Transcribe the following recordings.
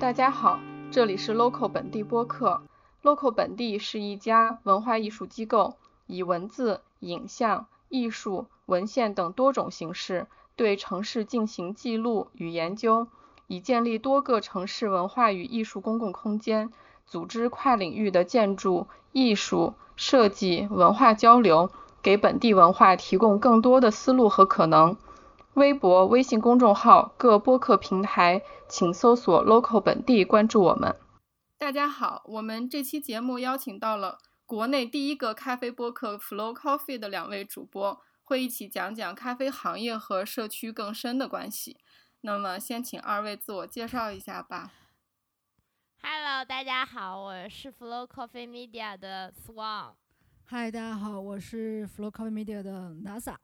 大家好，这里是 Local 本地播客。Local 本地是一家文化艺术机构，以文字、影像、艺术、文献等多种形式对城市进行记录与研究，以建立多个城市文化与艺术公共空间，组织跨领域的建筑、艺术、设计、文化交流，给本地文化提供更多的思路和可能。微博、微信公众号、各播客平台，请搜索 “local 本地”，关注我们。大家好，我们这期节目邀请到了国内第一个咖啡播客 “Flow Coffee” 的两位主播，会一起讲讲咖啡行业和社区更深的关系。那么，先请二位自我介绍一下吧。Hello，大家好，我是 Flow Coffee Media 的 Swan。嗨，大家好，我是 Flow Coffee Media 的 NASA。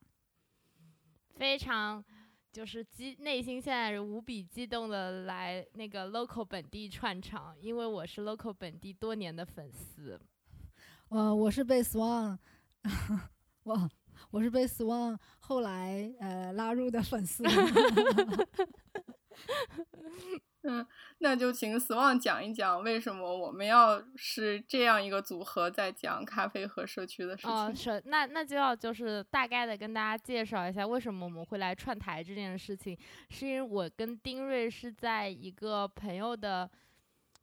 非常就是激内心现在是无比激动的来那个 local 本地串场，因为我是 local 本地多年的粉丝。呃，我是被 Swan，我我是被 Swan 后来呃拉入的粉丝。嗯，那就请 Swan 讲一讲为什么我们要是这样一个组合在讲咖啡和社区的事情。哦，是，那那就要就是大概的跟大家介绍一下为什么我们会来串台这件事情，是因为我跟丁瑞是在一个朋友的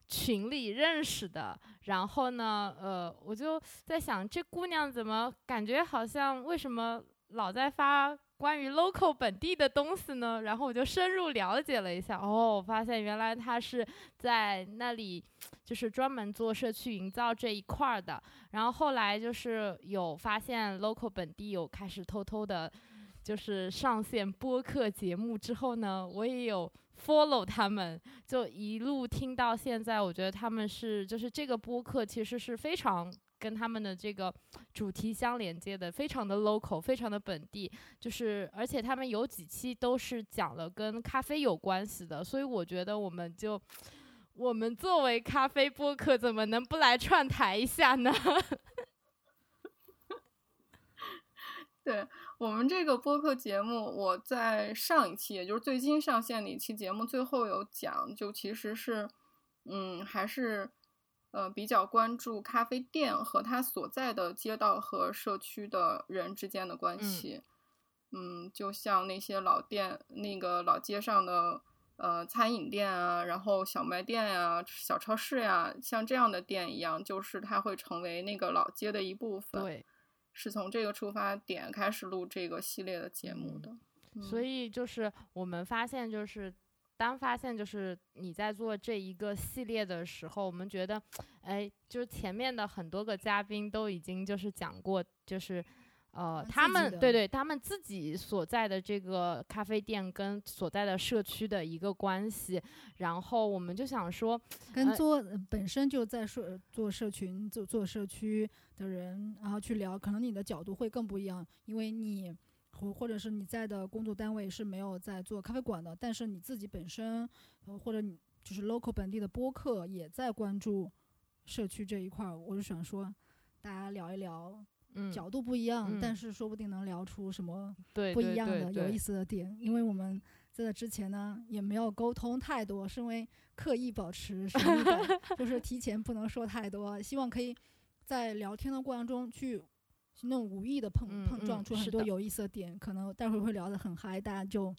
群里认识的，然后呢，呃，我就在想这姑娘怎么感觉好像为什么老在发。关于 local 本地的东西呢，然后我就深入了解了一下，哦，我发现原来他是在那里，就是专门做社区营造这一块儿的。然后后来就是有发现 local 本地有开始偷偷的，就是上线播客节目之后呢，我也有 follow 他们，就一路听到现在。我觉得他们是，就是这个播客其实是非常。跟他们的这个主题相连接的，非常的 local，非常的本地，就是而且他们有几期都是讲了跟咖啡有关系的，所以我觉得我们就我们作为咖啡播客，怎么能不来串台一下呢？对我们这个播客节目，我在上一期，也就是最新上线的一期节目最后有讲，就其实是，嗯，还是。呃，比较关注咖啡店和他所在的街道和社区的人之间的关系。嗯，就像那些老店、那个老街上的呃餐饮店啊，然后小卖店呀、小超市呀，像这样的店一样，就是它会成为那个老街的一部分。对，是从这个出发点开始录这个系列的节目的。所以就是我们发现就是。当发现就是你在做这一个系列的时候，我们觉得，哎，就是前面的很多个嘉宾都已经就是讲过，就是，呃，他们对对，他们自己所在的这个咖啡店跟所在的社区的一个关系，然后我们就想说，跟做本身就在社做社群做做社区的人，然后去聊，可能你的角度会更不一样，因为你。或或者是你在的工作单位是没有在做咖啡馆的，但是你自己本身，呃，或者你就是 local 本地的播客也在关注社区这一块儿，我就想说，大家聊一聊，角度不一样，但是说不定能聊出什么不一样的有意思的点。因为我们在这之前呢也没有沟通太多，是因为刻意保持 神秘感，就是提前不能说太多，希望可以在聊天的过程中去。那种无意的碰碰撞出很多有意思的点，可能待会儿会聊得很嗨，大家就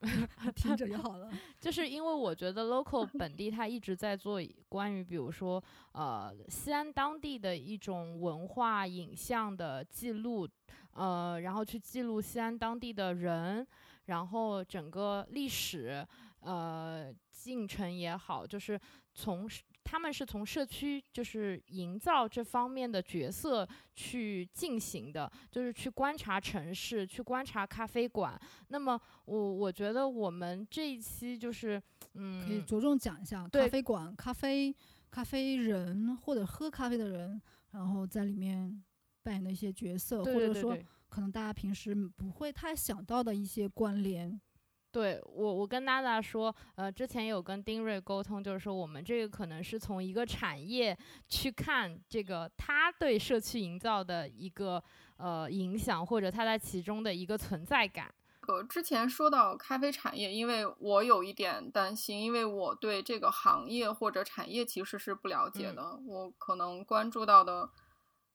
听着就好了。就是因为我觉得 local 本地他一直在做关于比如说呃西安当地的一种文化影像的记录，呃，然后去记录西安当地的人，然后整个历史呃进程也好，就是从。他们是从社区就是营造这方面的角色去进行的，就是去观察城市，去观察咖啡馆。那么我我觉得我们这一期就是嗯，可以着重讲一下咖啡馆、咖啡、咖啡人或者喝咖啡的人，然后在里面扮演的一些角色，或者说可能大家平时不会太想到的一些关联。对我，我跟娜娜说，呃，之前有跟丁瑞沟通，就是说我们这个可能是从一个产业去看这个他对社区营造的一个呃影响，或者他在其中的一个存在感。呃，之前说到咖啡产业，因为我有一点担心，因为我对这个行业或者产业其实是不了解的，我可能关注到的，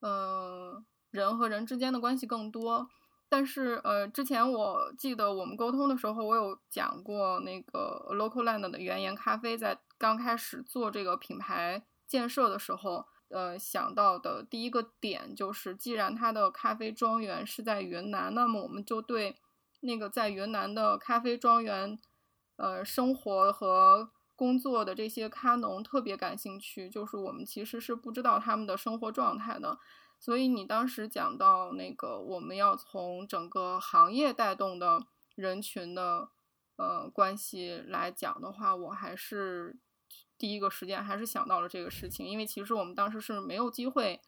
呃，人和人之间的关系更多。但是，呃，之前我记得我们沟通的时候，我有讲过那个 Local Land 的原岩咖啡在刚开始做这个品牌建设的时候，呃，想到的第一个点就是，既然它的咖啡庄园是在云南，那么我们就对那个在云南的咖啡庄园，呃，生活和工作的这些咖农特别感兴趣，就是我们其实是不知道他们的生活状态的。所以你当时讲到那个，我们要从整个行业带动的人群的呃关系来讲的话，我还是第一个时间还是想到了这个事情，因为其实我们当时是没有机会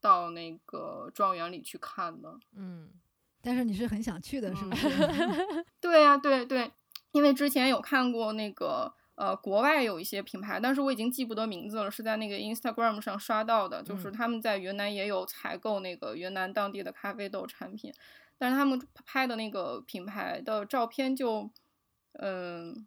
到那个庄园里去看的。嗯，但是你是很想去的，是不是？对呀，对对，因为之前有看过那个。呃，国外有一些品牌，但是我已经记不得名字了，是在那个 Instagram 上刷到的，就是他们在云南也有采购那个云南当地的咖啡豆产品，但是他们拍的那个品牌的照片就，嗯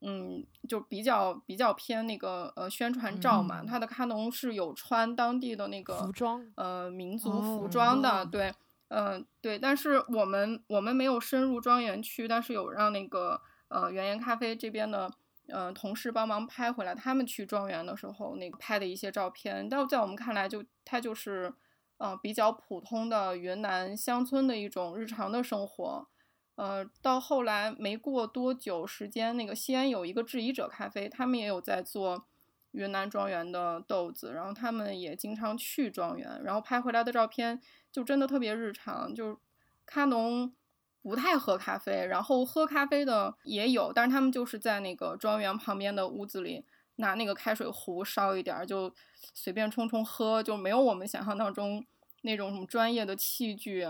嗯，就比较比较偏那个呃宣传照嘛，他的咖农是有穿当地的那个服装，呃民族服装的，对，嗯对，但是我们我们没有深入庄园区，但是有让那个呃原研咖啡这边的。嗯，同事帮忙拍回来，他们去庄园的时候那个拍的一些照片，但在我们看来，就它就是，呃，比较普通的云南乡村的一种日常的生活。呃，到后来没过多久时间，那个西安有一个质疑者咖啡，他们也有在做云南庄园的豆子，然后他们也经常去庄园，然后拍回来的照片就真的特别日常，就咖农。不太喝咖啡，然后喝咖啡的也有，但是他们就是在那个庄园旁边的屋子里拿那个开水壶烧一点儿，就随便冲冲喝，就没有我们想象当中那种什么专业的器具，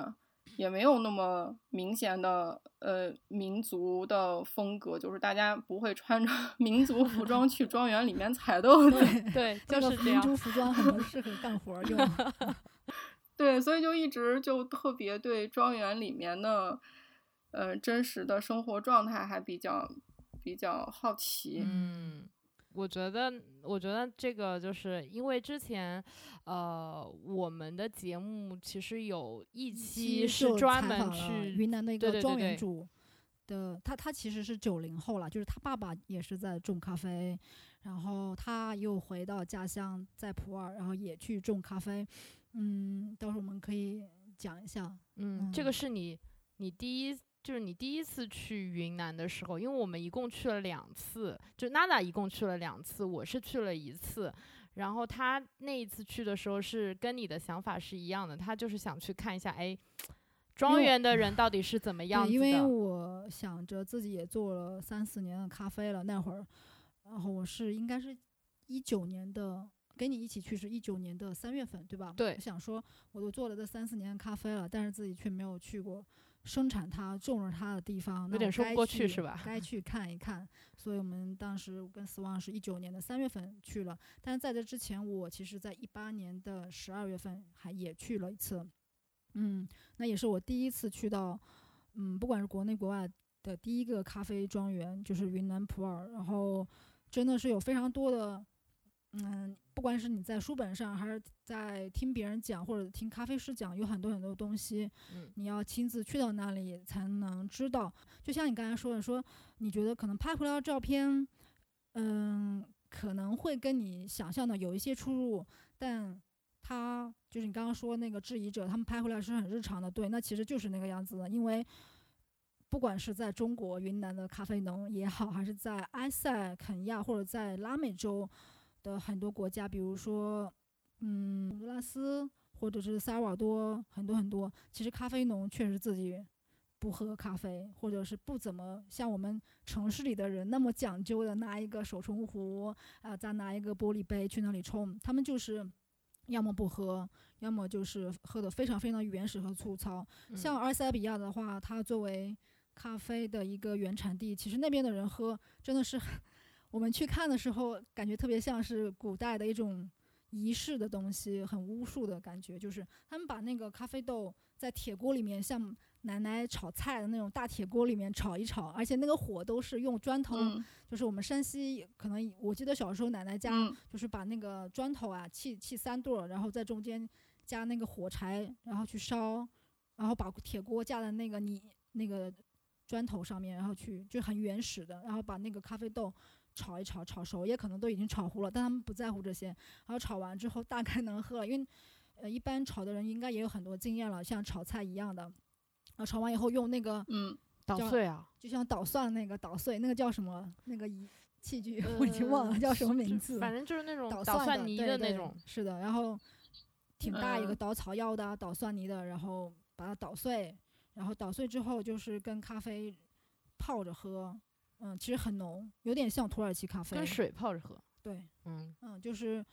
也没有那么明显的呃民族的风格，就是大家不会穿着 民族服装去庄园里面采豆子，对，就是这样。民族服装很适合干活用，对，所以就一直就特别对庄园里面的。呃，真实的生活状态还比较比较好奇。嗯，我觉得，我觉得这个就是因为之前，呃，我们的节目其实有一期是专门去云南的一个庄园主的，他他其实是九零后了，就是他爸爸也是在种咖啡，然后他又回到家乡在普洱，然后也去种咖啡。嗯，到时候我们可以讲一下。嗯，这个是你你第一。就是你第一次去云南的时候，因为我们一共去了两次，就娜娜一共去了两次，我是去了一次，然后她那一次去的时候是跟你的想法是一样的，她就是想去看一下，哎，庄园的人 到底是怎么样子的。因为我想着自己也做了三四年的咖啡了，那会儿，然后我是应该是一九年的，跟你一起去是一九年的三月份，对吧？对。我想说，我都做了这三四年的咖啡了，但是自己却没有去过。生产它、种植它的地方，有点说不过去是吧？该去看一看。所以我们当时跟斯旺是一九年的三月份去了，但是在这之前，我其实在一八年的十二月份还也去了一次。嗯，那也是我第一次去到，嗯，不管是国内国外的第一个咖啡庄园，就是云南普洱。然后真的是有非常多的，嗯。不管是你在书本上，还是在听别人讲，或者听咖啡师讲，有很多很多东西，你要亲自去到那里才能知道。就像你刚才说的，说你觉得可能拍回来的照片，嗯，可能会跟你想象的有一些出入，但他就是你刚刚说那个质疑者，他们拍回来是很日常的，对，那其实就是那个样子的。因为不管是在中国云南的咖啡农也好，还是在埃塞肯亚或者在拉美洲。的很多国家，比如说，嗯，洪都拉斯或者是萨尔瓦多，很多很多。其实咖啡农确实自己不喝咖啡，或者是不怎么像我们城市里的人那么讲究的拿一个手冲壶啊，再拿一个玻璃杯去那里冲。他们就是要么不喝，要么就是喝的非常非常原始和粗糙。像阿塞比亚的话，它作为咖啡的一个原产地，其实那边的人喝真的是很。我们去看的时候，感觉特别像是古代的一种仪式的东西，很巫术的感觉。就是他们把那个咖啡豆在铁锅里面，像奶奶炒菜的那种大铁锅里面炒一炒，而且那个火都是用砖头，嗯就是我们山西可能我记得小时候奶奶家嗯就是把那个砖头啊砌砌三垛儿，然后在中间加那个火柴，然后去烧，然后把铁锅架在那个泥那个砖头上面，然后去就很原始的，然后把那个咖啡豆炒一炒，炒熟也可能都已经炒糊了，但他们不在乎这些，然后炒完之后大概能喝了，因为呃一般炒的人应该也有很多经验了，像炒菜一样的，然后炒完以后用那个嗯捣碎啊，就像捣蒜那个捣碎，那个叫什么？那个仪器具、我已经忘了叫什么名字。反正就是那种捣捣蒜泥的那种。是的，然后挺大一个嗯捣草药的啊，捣蒜泥的，然后把它捣碎，然后捣碎之后就是跟咖啡泡着喝，嗯，其实很浓，有点像土耳其咖啡。跟水泡着喝。对，嗯嗯，就是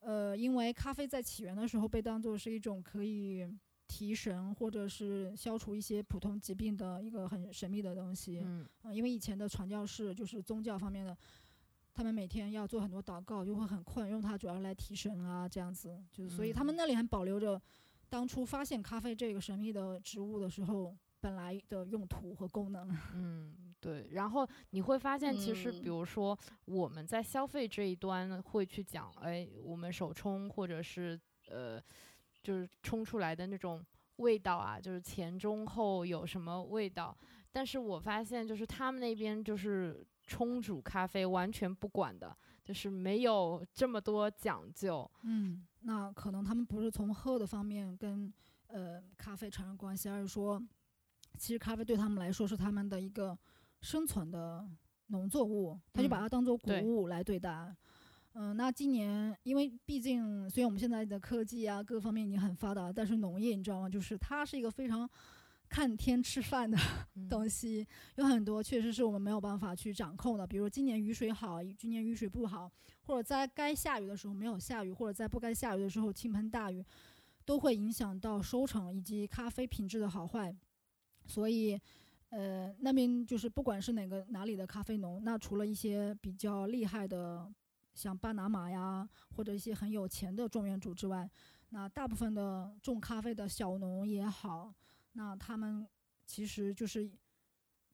呃，因为咖啡在起源的时候被当做是一种可以提神或者是消除一些普通疾病的一个很神秘的东西。嗯嗯，因为以前的传教士就是宗教方面的，他们每天要做很多祷告，就会很困，用它主要来提神啊，这样子，就是所以他们嗯那里还保留着当初发现咖啡这个神秘的植物的时候本来的用途和功能。嗯，对。然后你会发现，其实比嗯如说我们在消费这一端会去讲，哎，我们手冲或者是呃，就是冲出来的那种味道啊，就是前中后有什么味道。但是我发现，就是他们那边就是冲煮咖啡完全不管的，就是没有这么多讲究。嗯，那可能他们不是从喝的方面跟呃咖啡产生关系，而是说，其实咖啡对他们来说是他们的一个生存的农作物，他就把嗯它当做谷物来对待。嗯、那今年因为毕竟虽然我们现在的科技啊各方面已经很发达，但是农业你知道吗？就是它是一个非常看天吃饭的嗯 东西，有很多确实是我们没有办法去掌控的，比如今年雨水好，今年雨水不好，或者在该下雨的时候没有下雨，或者在不该下雨的时候倾盆大雨，都会影响到收成以及咖啡品质的好坏。所以，呃，那边就是不管是哪个哪里的咖啡农，那除了一些比较厉害的，像巴拿马呀，或者一些很有钱的种园主之外，那大部分的种咖啡的小农也好，那他们其实就是，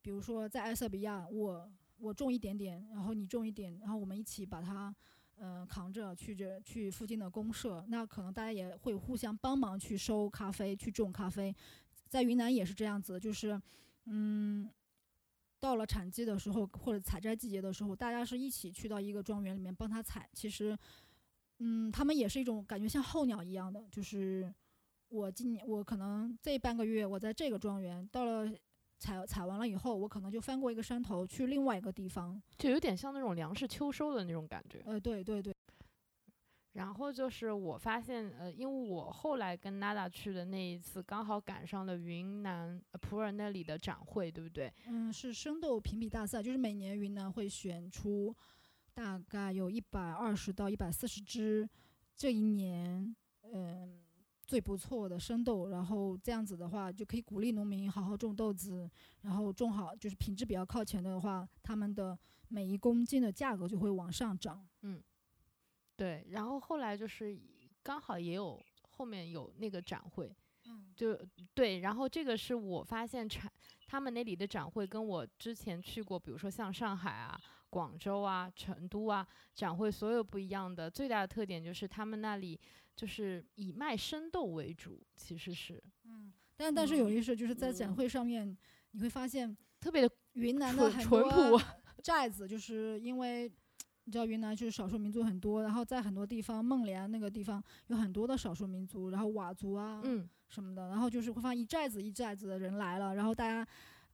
比如说在埃塞比亚，我我种一点点，然后你种一点，然后我们一起把它，呃，扛着去这去附近的公社，那可能大家也会互相帮忙去收咖啡，去种咖啡。在云南也是这样子，就是，嗯，到了产季的时候或者采摘季节的时候，大家是一起去到一个庄园里面帮他采。其实，嗯，他们也是一种感觉像候鸟一样的，就是我今年我可能这半个月我在这个庄园，到了采采完了以后，我可能就翻过一个山头去另外一个地方。就有点像那种粮食秋收的那种感觉。呃，对对对，然后就是我发现，呃，因为我后来跟娜娜去的那一次，刚好赶上了云南呃普洱那里的展会，对不对？嗯，是生豆评比大赛，就是每年云南会选出大概有一百二十到一百四十只这一年嗯最不错的生豆，然后这样子的话就可以鼓励农民好好种豆子，然后种好就是品质比较靠前的话，他们的每一公斤的价格就会往上涨。对，然后后来就是刚好也有后面有那个展会，嗯。就对，然后这个是我发现产他们那里的展会跟我之前去过，比如说像上海啊、广州啊、成都啊展会所有不一样的，最大的特点就是他们那里就是以卖生豆为主，其实是嗯，但但是有嗯一事就是在展嗯会上面，你会发现特别的云南的淳很多 寨子，就是因为你知道云南就是少数民族很多，然后在很多地方，孟连那个地方有很多的少数民族，然后佤族啊嗯什么的，然后就是会放一寨子一寨子的人来了，然后大家。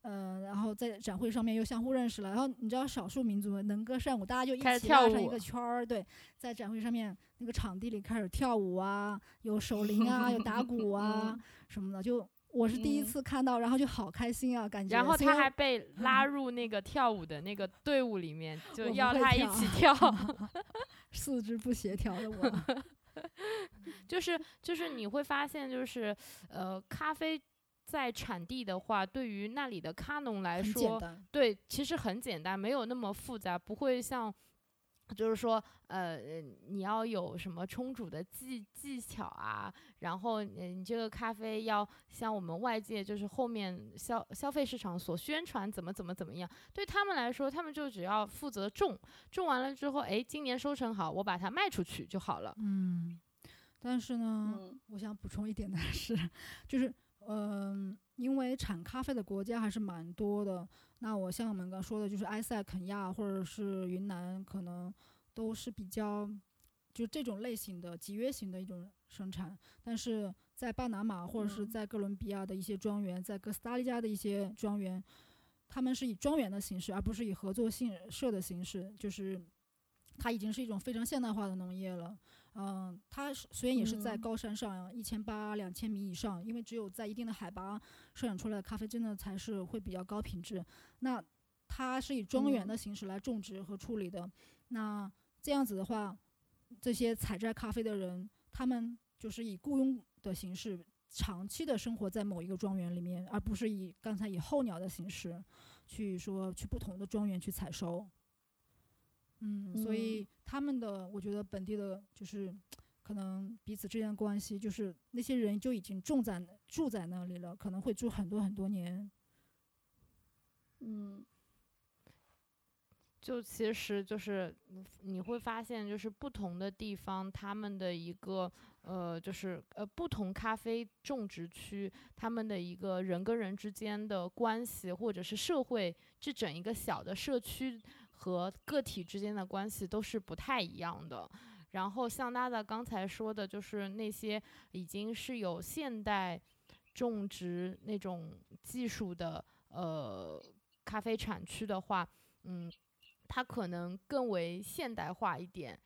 呃，然后在展会上面又相互认识了，然后你知道少数民族能歌善舞，大家就一起拉成一个圈儿，对，在展会上面那个场地里开始跳舞啊，有 手铃啊，有打鼓啊嗯什么的，就我是第一嗯次看到，然后就好开心啊，感觉。然后他还被 拉入那个跳舞的那个队伍里面，就要他一起 跳。四肢不协调的我，就是就是你会发现，就是呃，咖啡在产地的话，对于那里的咖农来说，对，其实很简单，没有那么复杂，不会像就是说，呃，你要有什么冲煮的技技巧啊，然后，你这个咖啡要像我们外界就是后面消消费市场所宣传怎么怎么怎么样，对他们来说，他们就只要负责种，种完了之后，哎，今年收成好，我把它卖出去就好了。嗯，但是呢，我想补充一点的是，就是，嗯，因为产咖啡的国家还是蛮多的。那我像我们刚说的，就是埃塞肯亚或者是云南，可能都是比较就这种类型的集约型的一种生产。但是在巴拿马或者是在哥伦比亚的一些庄园，在哥斯达黎加的一些庄园，他们是以庄园的形式，而不是以合作性社的形式，就是它已经是一种非常现代化的农业了。嗯，它虽然也是在高山上，一千八两千米以上，因为只有在一定的海拔生产出来的咖啡，真的才是会比较高品质。那它是以庄园的形式来种植和处理的。那这样子的话，这些采摘咖啡的人，他们就是以雇佣的形式，长期的生活在某一个庄园里面，而不是以刚才以候鸟的形式去说去不同的庄园去采收。嗯，所以他们的，我觉得本地的，就是可能彼此之间的关系，就是那些人就已经种在住在那里了，可能会住很多很多年。嗯，就其实就是你会发现，就是不同的地方，他们的一个呃，就是呃，不同咖啡种植区，他们的一个人跟人之间的关系，或者是社会这整一个小的社区。和个体之间的关系都是不太一样的。然后像大大刚才说的，就是那些已经是有现代种植那种技术的呃咖啡产区的话，嗯，它可能更为现代化一点。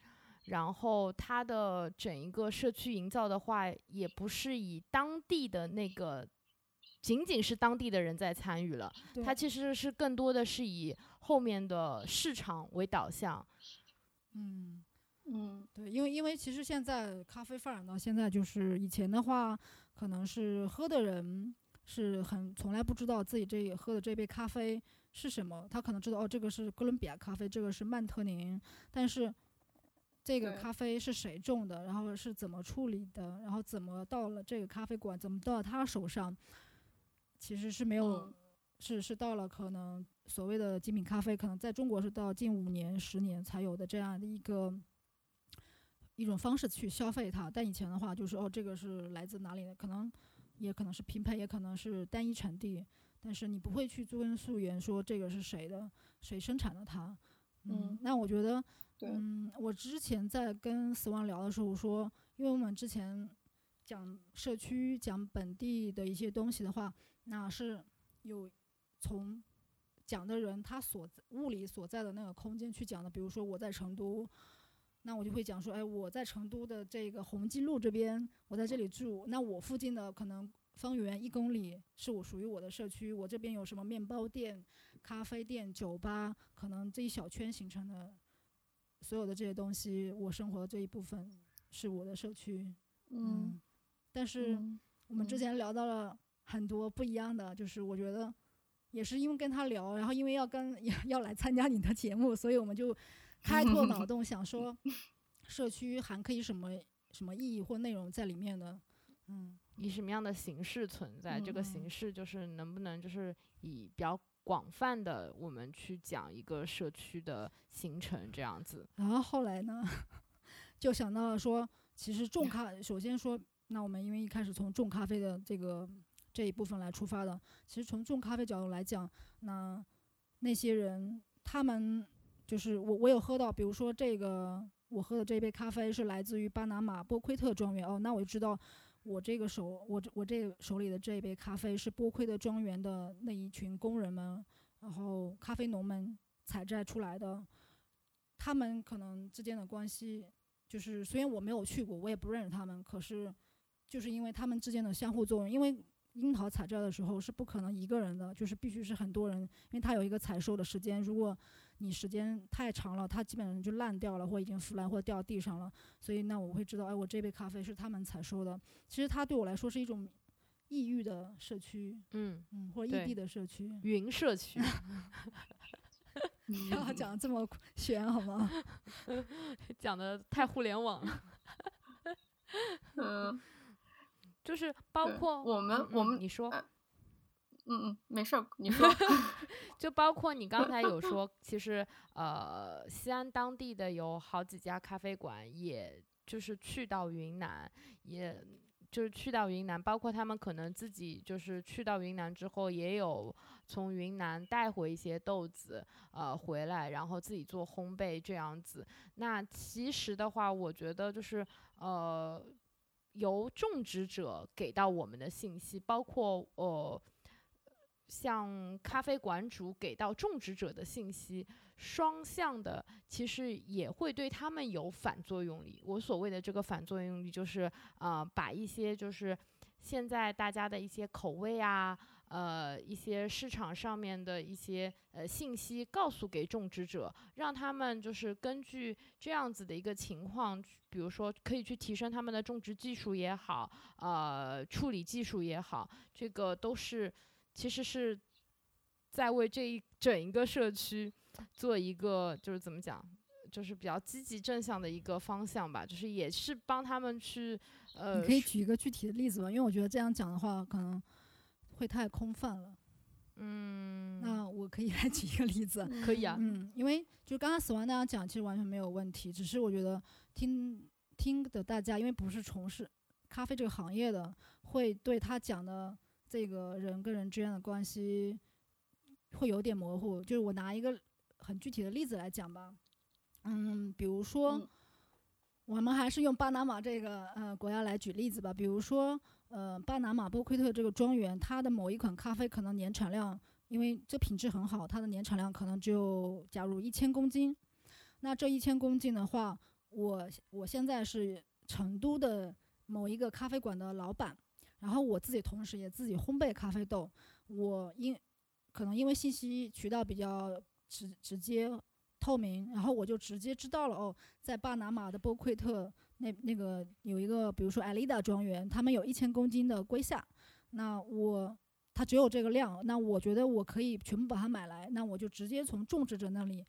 然后它的整一个社区营造的话，也不是以当地的那个仅仅是当地的人在参与了，它其实是更多的是以。后面的市场为导向，嗯。嗯，对，因为因为其实现在咖啡发展到现在，就是以前的话，可能是喝的人是很从来不知道自己这喝的这杯咖啡是什么，他可能知道哦，这个是哥伦比亚咖啡，这个是曼特宁，但是这个咖啡是谁种的，然后是怎么处理的，然后怎么到了这个咖啡馆，怎么到他手上，其实是没有，是是到了可能。所谓的精品咖啡，可能在中国是到近五年、十年才有的这样的一个一种方式去消费它。但以前的话，就是哦，这个是来自哪里的？可能也可能是拼配，也可能是单一产地，但是你不会去追根溯源，说这个是谁的，谁生产的它。嗯，那我觉得，嗯，我之前在跟死亡聊的时候说，因为我们之前讲社区、讲本地的一些东西的话，那是有从。讲的人他所物理所在的那个空间去讲的，比如说我在成都，那我就会讲说，哎，我在成都的这个红基路这边，我在这里住，那我附近的可能方圆一公里是我属于我的社区，我这边有什么面包店、咖啡店、酒吧，可能这一小圈形成的所有的这些东西，我生活的这一部分是我的社区。嗯，但是我们之前聊到了很多不一样的，就是我觉得。也是因为跟他聊，然后因为要跟要 要来参加你的节目，所以我们就开拓脑洞，想说社区还可以什么什么意义或内容在里面的，嗯，以什么样的形式存在？这个形式就是能不能就是以比较广泛的我们去讲一个社区的形成这样子。然后后来呢，就想到了说，其实种咖，首先说，那我们因为一开始从种咖啡的这个。这一部分来出发的，其实从种咖啡角度来讲，那那些人他们就是我，我有喝到，比如说这个我喝的这杯咖啡是来自于巴拿马波奎特庄园哦，那我就知道我这个手我我这个手里的这一杯咖啡是波奎特庄园的那一群工人们，然后咖啡农们采摘出来的，他们可能之间的关系就是虽然我没有去过，我也不认识他们，可是就是因为他们之间的相互作用，因为。樱桃采摘的时候是不可能一个人的，就是必须是很多人，因为它有一个采收的时间。如果你时间太长了，它基本上就烂掉了，或已经腐烂，或掉地上了。所以那我会知道，哎，我这杯咖啡是他们采收的。其实它对我来说是一种异域的社区，嗯嗯，或者异地的社区，云社区。不要讲的这么玄好吗？讲的太互联网了。嗯，就是包括我们嗯我们嗯你说，呃嗯嗯，没事儿，你说。就包括你刚才有 说，其实呃，西安当地的有好几家咖啡馆，也就是去到云南，也就是去到云南，包括他们可能自己就是去到云南之后，也有从云南带回一些豆子，呃，回来，然后自己做烘焙这样子。那其实的话，我觉得就是呃，由种植者给到我们的信息，包括呃。像咖啡馆主给到种植者的信息，双向的，其实也会对他们有反作用力。我所谓的这个反作用力，就是啊，把一些就是现在大家的一些口味啊，呃，一些市场上面的一些呃信息告诉给种植者，让他们就是根据这样子的一个情况，比如说可以去提升他们的种植技术也好，呃，处理技术也好，这个都是。其实是在为这一整一个社区做一个，就是怎么讲，就是比较积极正向的一个方向吧，就是也是帮他们去，呃，你可以举一个具体的例子吗？因为我觉得这样讲的话，可能会太空泛了。嗯，那我可以来举一个例子。可以啊，嗯，因为就刚刚死亡那样讲，其实完全没有问题，只是我觉得听听的大家，因为不是从事咖啡这个行业的，会对他讲的这个人跟人之间的关系会有点模糊。就是我拿一个很具体的例子来讲吧，嗯，比如说。嗯我们还是用巴拿马这个呃国家来举例子吧，比如说呃巴拿马波奎特这个庄园，它的某一款咖啡可能年产量，因为这品质很好，它的年产量可能只有假如一千公斤。那这一千公斤的话，我我现在是成都的某一个咖啡馆的老板，然后我自己同时也自己烘焙咖啡豆，我因可能因为信息渠道比较直直接透明，然后我就直接知道了哦，在巴拿马的波奎特那那个有一个，比如说艾丽达庄园，他们有一千公斤的龟夏，那我它只有这个量，那我觉得我可以全部把它买来，那我就直接从种植者那里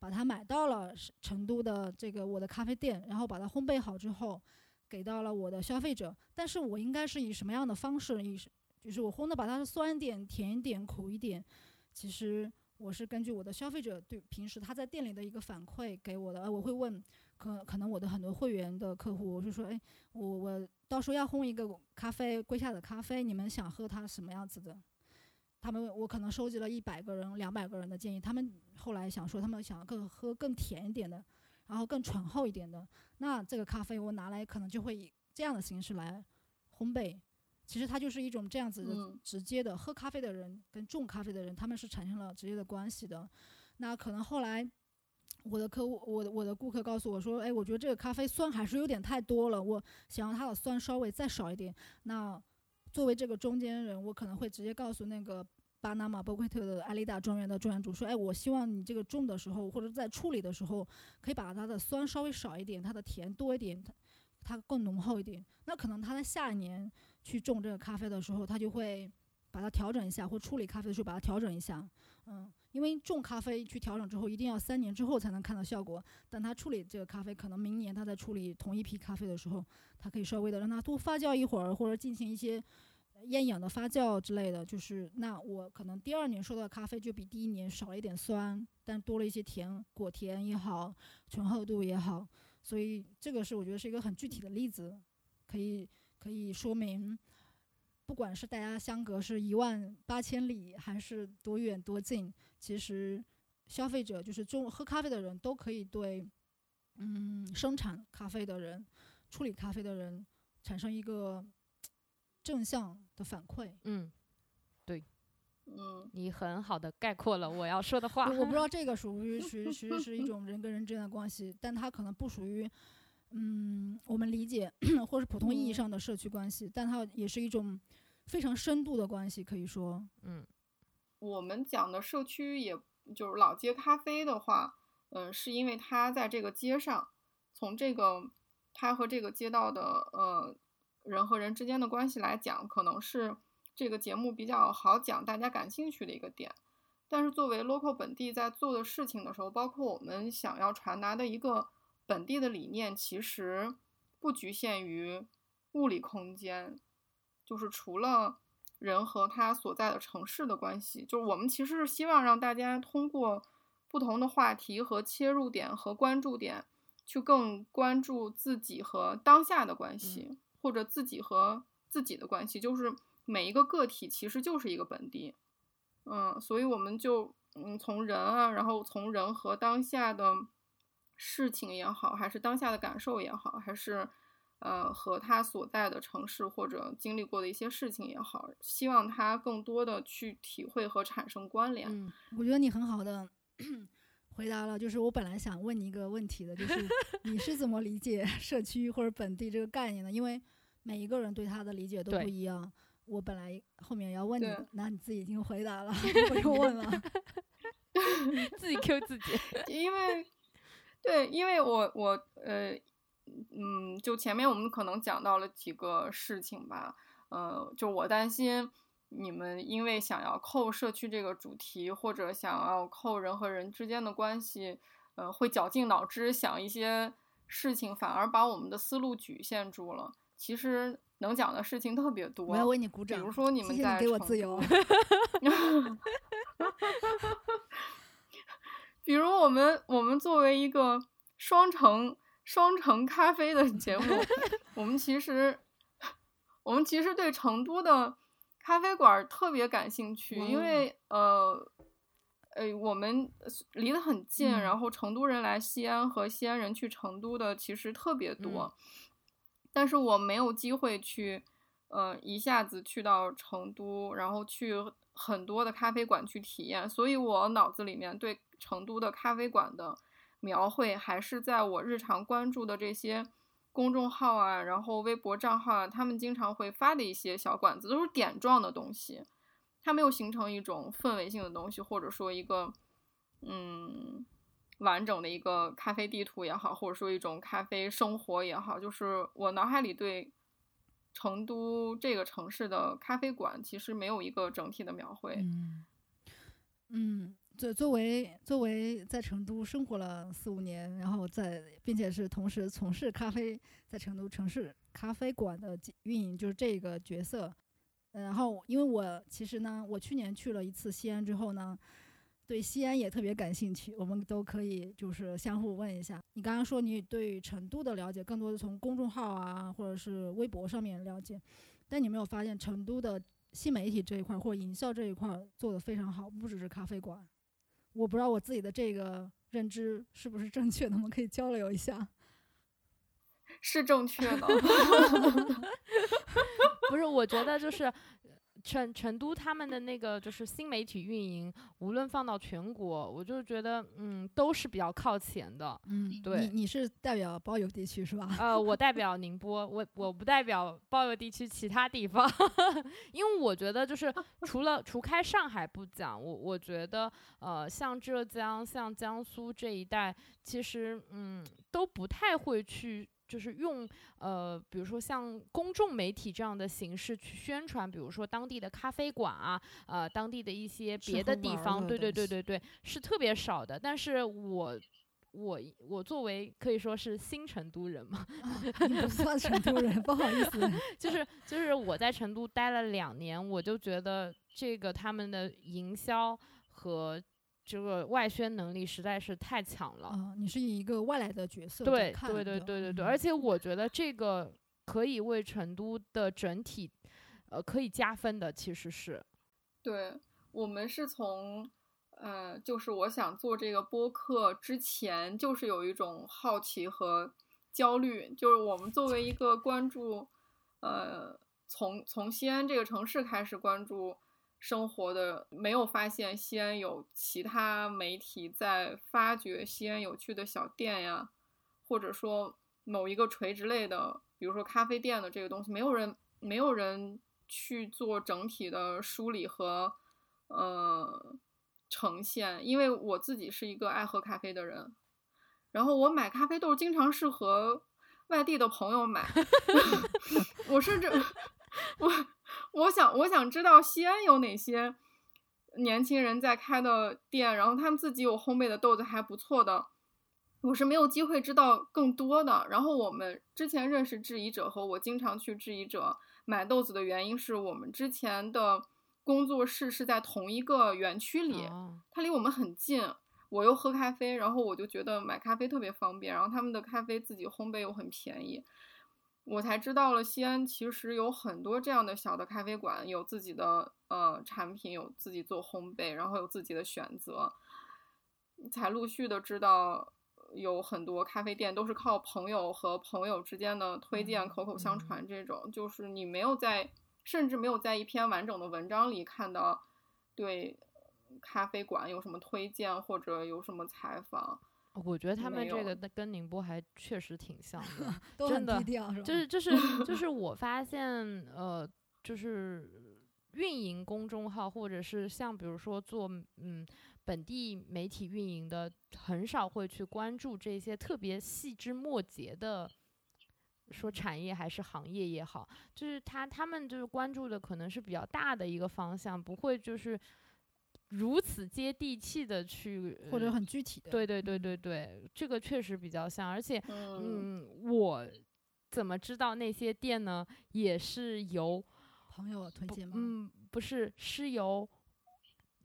把它买到了成都的这个我的咖啡店，然后把它烘焙好之后给到了我的消费者。但是我应该是以什么样的方式？以就是我烘的把它酸一点、甜一点、苦一点，其实。我是根据我的消费者对平时他在店里的一个反馈给我的，呃，我会问，可可能我的很多会员的客户，我是说，哎，我我到时候要烘一个咖啡龟下的咖啡，你们想喝它什么样子的？他们我可能收集了一百个人、两百个人的建议，他们后来想说，他们想更喝更甜一点的，然后更醇厚一点的，那这个咖啡我拿来可能就会以这样的形式来烘焙。其实它就是一种这样子的嗯直接的，喝咖啡的人跟种咖啡的人，他们是产生了直接的关系的。那可能后来我的客户，我的我的顾客告诉我说，哎，我觉得这个咖啡酸还是有点太多了，我想要它的酸稍微再少一点。那作为这个中间人，我可能会直接告诉那个巴拿马波奎特的阿丽达庄园的庄园主说，哎，我希望你这个种的时候或者在处理的时候，可以把它的酸稍微少一点，它的甜多一点，它它更浓厚一点。那可能他在下一年。去种这个咖啡的时候，他就会把它调整一下，或处理咖啡的时候把它调整一下。嗯，因为种咖啡去调整之后，一定要三年之后才能看到效果。但他处理这个咖啡，可能明年他在处理同一批咖啡的时候，他可以稍微的让它多发酵一会儿，或者进行一些厌氧的发酵之类的。就是那我可能第二年收到的咖啡就比第一年少了一点酸，但多了一些甜，果甜也好，醇厚度也好。所以这个是我觉得是一个很具体的例子，可以。可以说明，不管是大家相隔是一万八千里，还是多远多近，其实消费者就是中喝咖啡的人都可以对，嗯，生产咖啡的人、处理咖啡的人产生一个正向的反馈。嗯，对，嗯，你很好的概括了我要说的话。我不知道 这个属于属于属于是一种人跟人之间的关系，但它可能不属于。嗯，我们理解 或是普通意义上的社区关系，但它也是一种非常深度的关系，可以说，嗯，我们讲的社区，也就是老街咖啡的话，嗯，是因为它在这个街上，从这个它和这个街道的呃人和人之间的关系来讲，可能是这个节目比较好讲、大家感兴趣的一个点。但是作为 local 本地在做的事情的时候，包括我们想要传达的一个本地的理念，其实不局限于物理空间，就是除了人和他所在的城市的关系，就是我们其实是希望让大家通过不同的话题和切入点和关注点，去更关注自己和当下的关系，或者自己和自己的关系，就是每一个个体其实就是一个本地。嗯，所以我们就嗯从人啊，然后从人和当下的事情也好，还是当下的感受也好，还是呃和他所在的城市或者经历过的一些事情也好，希望他更多的去体会和产生关联。嗯，我觉得你很好的 回答了，就是我本来想问你一个问题的，就是 你是怎么理解 社区或者本地这个概念的？因为每一个人对他的理解都不一样。我本来后面要问你，那你自己已经回答了，不用问了，自己 Q 自己。因为，对，因为我我呃嗯，就前面我们可能讲到了几个事情吧，呃，就我担心你们因为想要扣社区这个主题，或者想要扣人和人之间的关系，呃，会绞尽脑汁想一些事情，反而把我们的思路局限住了。其实。能讲的事情特别多，我要为你鼓掌。比如说你们在给我自由。比如我们我们作为一个双城双城咖啡的节目，我们其实我们其实对成都的咖啡馆特别感兴趣，因为呃呃我们离得很近，然后成都人来西安和西安人去成都的其实特别多。但是我没有机会去，呃，一下子去到成都，然后去很多的咖啡馆去体验，所以我脑子里面对成都的咖啡馆的描绘，还是在我日常关注的这些公众号啊，然后微博账号啊，他们经常会发的一些小馆子，都是点状的东西，它没有形成一种氛围性的东西，或者说一个，嗯。完整的一个咖啡地图也好，或者说一种咖啡生活也好，就是我脑海里对成都这个城市的咖啡馆其实没有一个整体的描绘。嗯，嗯，作作为作为在成都生活了四五年，然后在并且是同时从事咖啡在成都城市咖啡馆的运营，就是这个角色。然后因为我其实呢，我去年去了一次西安之后呢。对西安也特别感兴趣，我们都可以就是相互问一下。你刚刚说你对成都的了解更多的从公众号啊，或者是微博上面了解，但你没有发现成都的新媒体这一块或者营销这一块做的非常好，不只是咖啡馆。我不知道我自己的这个认知是不是正确的，我们可以交流一下。是正确的，不是？我觉得就是。成成都他们的那个就是新媒体运营，无论放到全国，我就觉得嗯都是比较靠前的。嗯，对。你你是代表包邮地区是吧？呃，我代表宁波，我我不代表包邮地区其他地方，因为我觉得就是除了除开上海不讲，我我觉得呃像浙江、像江苏这一带，其实嗯都不太会去。就是用呃，比如说像公众媒体这样的形式去宣传，比如说当地的咖啡馆啊，呃，当地的一些别的地方，对对对对对，是特别少的。但是我我我作为可以说是新成都人嘛，不算成都人，不好意思，就是就是我在成都待了两年，我就觉得这个他们的营销和。这个外宣能力实在是太强了。啊，你是以一个外来的角色对对对对对对，而且我觉得这个可以为成都的整体，呃，可以加分的，其实是。对我们是从，呃，就是我想做这个播客之前，就是有一种好奇和焦虑，就是我们作为一个关注，呃，从从西安这个城市开始关注。生活的没有发现西安有其他媒体在发掘西安有趣的小店呀，或者说某一个垂直类的，比如说咖啡店的这个东西，没有人没有人去做整体的梳理和呃呈现。因为我自己是一个爱喝咖啡的人，然后我买咖啡豆经常是和外地的朋友买，我甚至我。我想，我想知道西安有哪些年轻人在开的店，然后他们自己有烘焙的豆子还不错的，我是没有机会知道更多的。然后我们之前认识质疑者和我经常去质疑者买豆子的原因是我们之前的工作室是在同一个园区里，哦它离我们很近。我又喝咖啡，然后我就觉得买咖啡特别方便，然后他们的咖啡自己烘焙又很便宜，我才知道了西安其实有很多这样的小的咖啡馆，有自己的呃产品，有自己做烘焙，然后有自己的选择，才陆续的知道有很多咖啡店都是靠朋友和朋友之间的推荐、嗯口口相嗯传这种，就是你没有在，甚至没有在一篇完整的文章里看到对咖啡馆有什么推荐或者有什么采访。我觉得他们这个的跟宁波还确实挺像的。都很真的低调是吧？就是就 是就是我发现呃，就是运营公众号或者是像比如说做嗯本地媒体运营的，很少会去关注这些特别细枝末节的。说产业还是行业也好，就是他他们就是关注的可能是比较大的一个方向，不会就是如此接地气的去或者呃很具体的。对对对对对，这个确实比较像，而且嗯嗯，我怎么知道那些店呢？也是由朋友推荐吗？嗯，不是，是由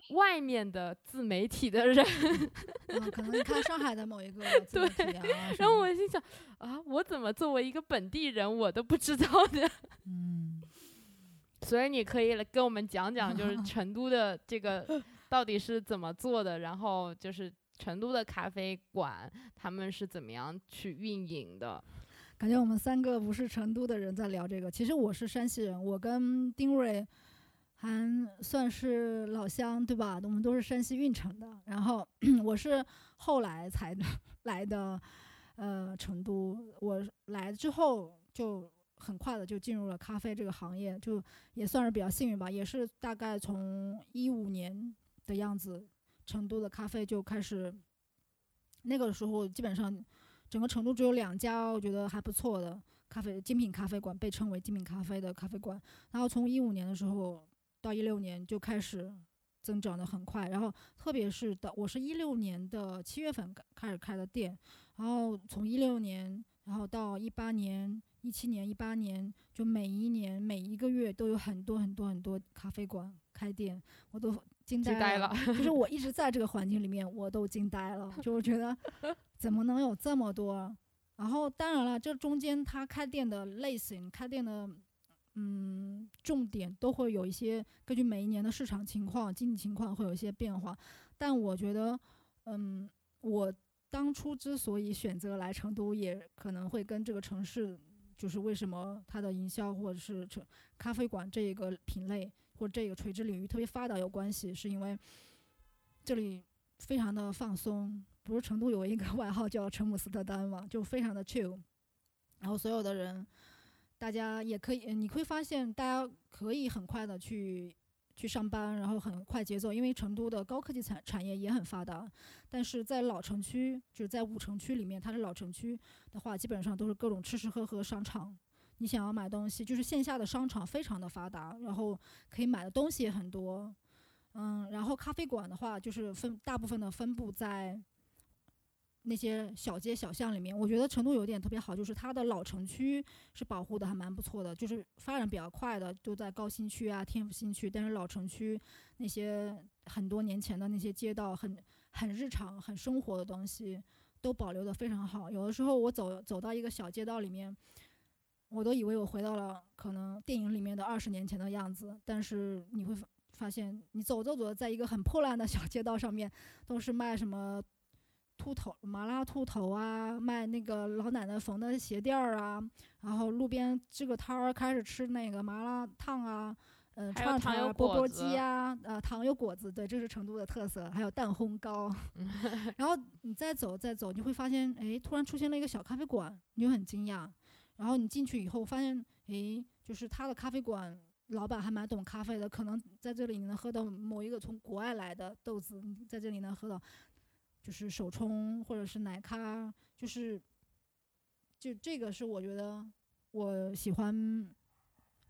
外面的自媒体的人。嗯，可能你看上海的某一个 自媒体啊，什然后我心想啊，我怎么作为一个本地人，我都不知道呢？嗯，所以你可以来跟我们讲讲，就是成都的这个到底是怎么做的，然后就是成都的咖啡馆他们是怎么样去运营的。感觉我们三个不是成都的人在聊这个。其实我是山西人，我跟丁瑞还算是老乡，对吧？我们都是山西运城的。然后 我是后来才 来的，呃，成都。我来之后就很快的就进入了咖啡这个行业，就也算是比较幸运吧。也是大概从一五年的样子，成都的咖啡就开始，那个时候基本上。整个成都只有两家，我觉得还不错的咖啡精品咖啡馆，被称为精品咖啡的咖啡馆。然后从一五年的时候到一六年就开始增长的很快，然后特别是到，我是一六年的七月份开始开的店，然后从一六年，然后到一八年、一七年、一八年，就每一年每一个月都有很多很多很多咖啡馆开店，我都惊呆了 就是我一直在这个环境里面，我都惊呆了，就觉得怎么能有这么多？然后当然了，这中间他开店的类型、开店的嗯重点都会有一些根据每一年的市场情况、经济情况会有一些变化。但我觉得，嗯，我当初之所以选择来成都，也可能会跟这个城市，就是为什么它的营销或者是成咖啡馆这一个品类或者这个垂直领域特别发达有关系，是因为这里非常的放松。不是成都有一个 外号叫陈姆斯特丹嘛，就非常的 chill，然后所有的人，大家也可以，你会发现大家可以很快的去去上班，然后很快节奏，因为成都的高科技产产业也很发达，但是在老城区，就是在五城区里面，它是老城区的话，基本上都是各种吃吃喝喝商场。你想要买东西，就是线下的商场非常的发达，然后可以买的东西也很多。嗯，然后咖啡馆的话，就是分大部分的分布在那些小街小巷里面。我觉得成都有点特别好，就是它的老城区是保护的还蛮不错的，就是发展比较快的都在高新区啊、天府新区，但是老城区那些很多年前的那些街道很很日常、很生活的东西都保留的非常好。有的时候我走走到一个小街道里面。我都以为我回到了可能电影里面的二十年前的样子，但是你会发发现，你走着走着，在一个很破烂的小街道上面，都是卖什么兔头麻辣兔头啊，卖那个老奶奶缝的鞋垫儿啊，然后路边支个摊儿开始吃那个麻辣烫啊，嗯、串串啊、钵钵鸡啊，呃，糖油果子，对，这是成都的特色，还有蛋烘糕。然后你再走再走，你会发现，哎，突然出现了一个小咖啡馆，你就很惊讶。然后你进去以后发现，诶，就是他的咖啡馆老板还蛮懂咖啡的，可能在这里你能喝到某一个从国外来的豆子，在这里能喝到，就是手冲或者是奶咖，就是，就这个是我觉得我喜欢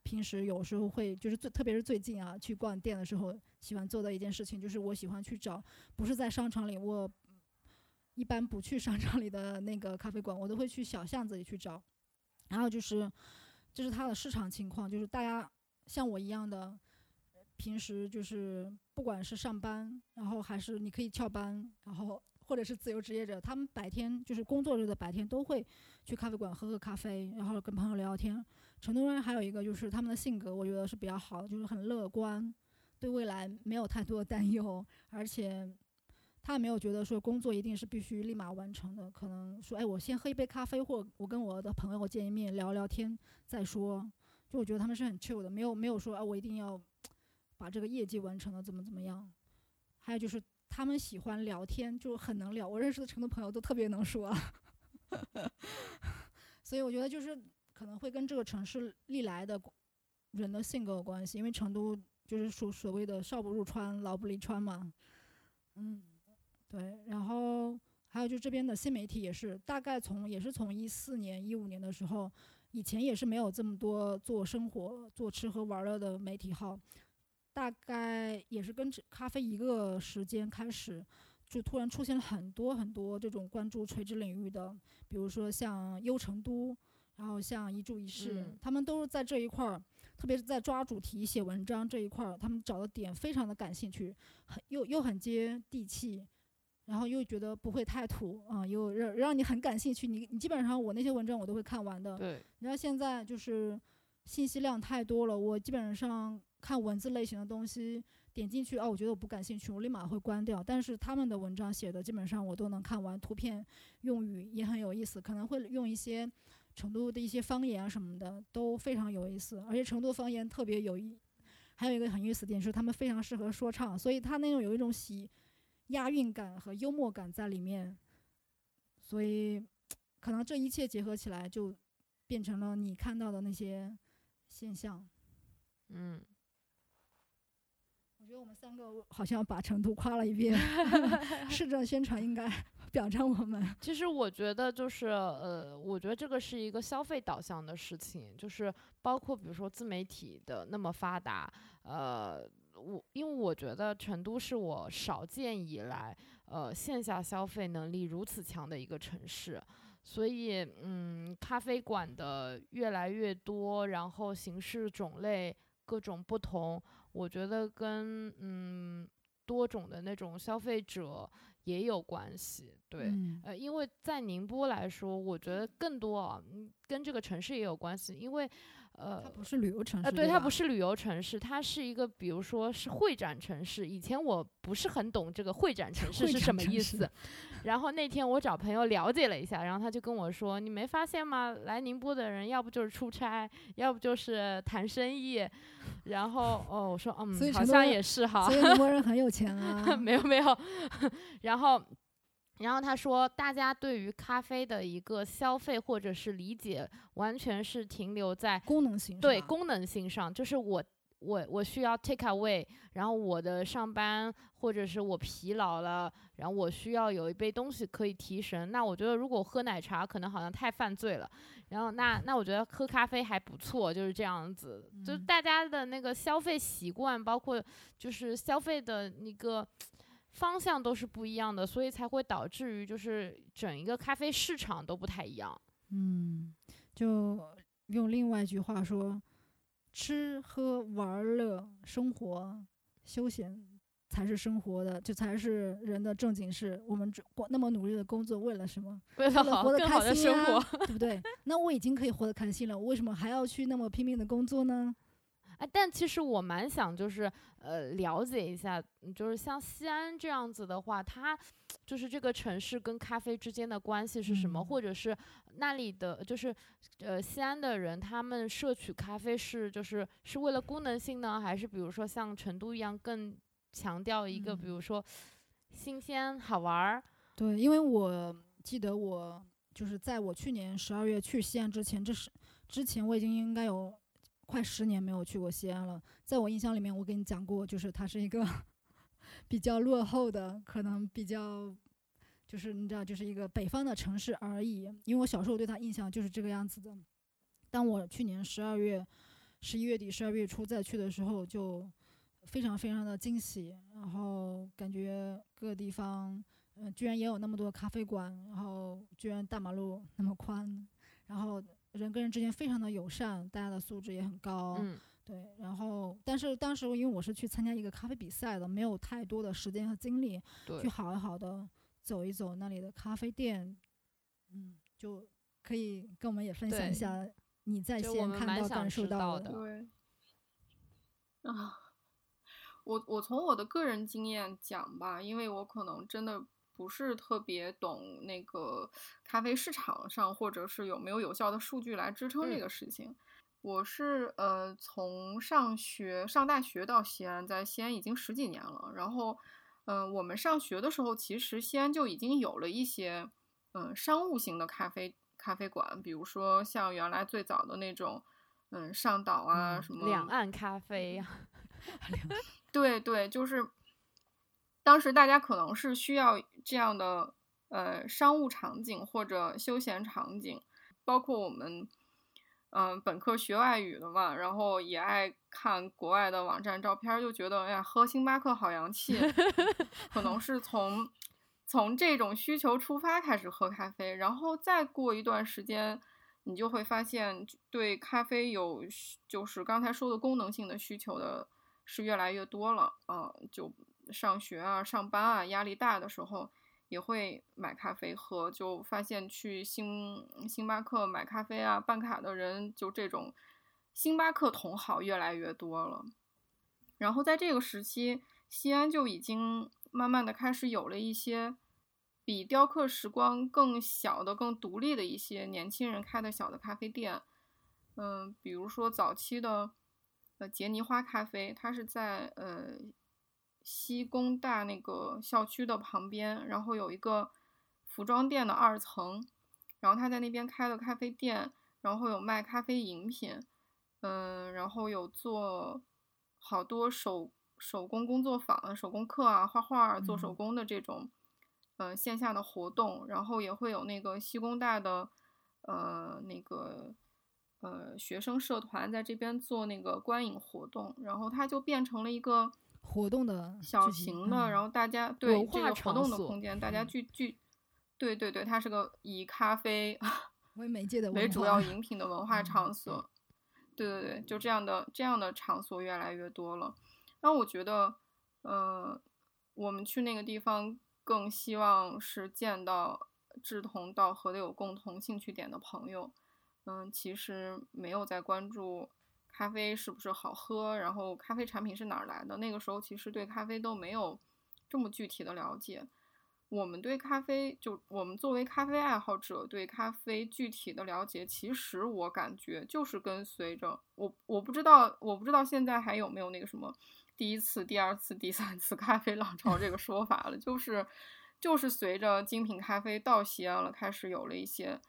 平时有时候会就是最特别是最近啊，去逛店的时候喜欢做的一件事情，就是我喜欢去找，不是在商场里，我一般不去商场里的那个咖啡馆，我都会去小巷子里去找。然后就是，这是它的市场情况，就是大家像我一样的，平时就是不管是上班，然后还是你可以翘班，然后或者是自由职业者，他们白天就是工作日的白天都会去咖啡馆喝喝咖啡，然后跟朋友聊聊天。成都人还有一个就是他们的性格，我觉得是比较好，就是很乐观，对未来没有太多的担忧，而且他也没有觉得说工作一定是必须立马完成的，可能说哎，我先喝一杯咖啡，或我跟我的朋友见一面聊聊天再说。就我觉得他们是很 chill 的，没有没有说啊，我一定要把这个业绩完成了怎么怎么样。还有就是他们喜欢聊天，就很能聊，我认识的成都朋友都特别能说，所以我觉得就是。可能会跟这个城市历来的人的性格有关系，因为成都就是属所谓的少不入川，老不离川嘛。嗯，对。然后还有就这边的新媒体也是，大概从也是从一四年、一五年的时候，以前也是没有这么多做生活、做吃喝玩乐的媒体号，大概也是跟咖啡一个时间开始，就突然出现了很多很多这种关注垂直领域的，比如说像优成都。然后像一注一事，他们都是在这一块儿，特别是在抓主题写文章这一块儿，他们找的点非常的感兴趣，很又又很接地气，然后又觉得不会太土啊，又让让你很感兴趣。你你基本上我那些文章我都会看完的。对。你道现在就是信息量太多了，我基本上看文字类型的东西，点进去啊，我觉得我不感兴趣，我立马会关掉。但是他们的文章写的基本上我都能看完，图片用语也很有意思，可能会用一些。成都的一些方言啊什么的都非常有意思，而且成都方言特别有意，还有一个很有意思点是他们非常适合说唱，所以他那种有一种喜押韵感和幽默感在里面，所以可能这一切结合起来就变成了你看到的那些现象。嗯，我觉得我们三个好像把成都夸了一遍，市政宣传应该。表彰我们。其实我觉得就是呃，我觉得这个是一个消费导向的事情，就是包括比如说自媒体的那么发达，呃，我因为我觉得成都是我少见以来，呃，线下消费能力如此强的一个城市，所以嗯，咖啡馆的越来越多，然后形式种类各种不同，我觉得跟嗯多种的那种消费者。也有关系，对，呃，因为在宁波来说，我觉得更多啊，跟这个城市也有关系，因为，呃，它不是旅游城市，呃，对，它不是旅游城市，它是一个，比如说是会展城市。以前我不是很懂这个会展城市是什么意思。然后那天我找朋友了解了一下，然后他就跟我说：“你没发现吗？来宁波的人要不就是出差，要不就是谈生意。”然后哦，我说嗯，好像也是哈。所以宁波人很有钱啊。没 有没有。然后，然后他说，大家对于咖啡的一个消费或者是理解，完全是停留在功能性对功能性上，就是我。我我需要 take away，然后我的上班或者是我疲劳了，然后我需要有一杯东西可以提神。那我觉得如果喝奶茶可能好像太犯罪了，然后那那我觉得喝咖啡还不错，就是这样子。就大家的那个消费习惯，包括就是消费的那个方向都是不一样的，所以才会导致于就是整一个咖啡市场都不太一样。嗯，就用另外一句话说。吃喝玩乐、生活、休闲才是生活的，这才是人的正经事。我们过那么努力的工作，为了什么？为了活得开心啊，对不对？那我已经可以活得开心了，我为什么还要去那么拼命的工作呢？哎，但其实我蛮想，就是呃，了解一下，就是像西安这样子的话，它就是这个城市跟咖啡之间的关系是什么，或者是？那里的就是，呃，西安的人，他们摄取咖啡是就是是为了功能性呢，还是比如说像成都一样更强调一个，比如说新鲜好玩儿？对，因为我记得我就是在我去年十二月去西安之前，这是之前我已经应该有快十年没有去过西安了。在我印象里面，我跟你讲过，就是它是一个 比较落后的，可能比较。就是你知道，就是一个北方的城市而已。因为我小时候对它印象就是这个样子的。当我去年十二月十一月底、十二月初再去的时候，就非常非常的惊喜，然后感觉各地方，嗯、居然也有那么多咖啡馆，然后居然大马路那么宽，然后人跟人之间非常的友善，大家的素质也很高。嗯对，然后但是当时因为我是去参加一个咖啡比赛的，没有太多的时间和精力去对，好好的走一走那里的咖啡店，嗯，就可以跟我们也分享一下你在就西安看到、感受到的。的对，啊，我我从我的个人经验讲吧，因为我可能真的不是特别懂那个咖啡市场上，或者是有没有有效的数据来支撑这嗯个事情。我是呃从上学上大学到西安，在西安已经十几年了。然后，嗯、我们上学的时候，其实西安就已经有了一些嗯、商务型的咖啡咖啡馆，比如说像原来最早的那种嗯上岛啊、嗯什么两岸咖啡呀，对对，就是当时大家可能是需要这样的呃商务场景或者休闲场景，包括我们嗯、呃本科学外语的嘛，然后也爱看国外的网站照片儿，就觉得哎呀喝星巴克好洋气，可能是从从这种需求出发开始喝咖啡，然后再过一段时间。你就会发现，对咖啡有就是刚才说的功能性的需求的是越来越多了嗯、就上学啊、上班啊，压力大的时候也会买咖啡喝，就发现去星星巴克买咖啡啊，办卡的人就这种星巴克同好越来越多了。然后在这个时期，西安就已经慢慢的开始有了一些比雕刻时光更小的、更独立的一些年轻人开的小的咖啡店。嗯，比如说早期的呃杰尼花咖啡，它是在呃西工大那个校区的旁边，然后有一个服装店的二层，然后他在那边开了咖啡店，然后有卖咖啡饮品，嗯，然后有做好多手手工工作坊、手工课啊、画画儿、做手嗯。工的这种，呃线下的活动，然后也会有那个西工大的呃那个呃学生社团在这边做那个观影活动，然后它就变成了一个活动的小型的，然嗯后大家对文化这个活动的空间，大家嗯聚聚，对对对，它是个以咖啡为媒介的为主要饮品的文化嗯场所。对对对，就这样的这样的场所越来越多了。那我觉得，呃，我们去那个地方更希望是见到志同道合的、有共同兴趣点的朋友。嗯，其实没有在关注咖啡是不是好喝，然后咖啡产品是哪儿来的。那个时候其实对咖啡都没有这么具体的了解。我们对咖啡，就我们作为咖啡爱好者，对咖啡具体的了解，其实我感觉就是跟随着我，我不知道，我不知道现在还有没有那个什么第一次、第二次、第三次咖啡浪潮这个说法了，就是就是随着精品咖啡到西安了，开始有了一些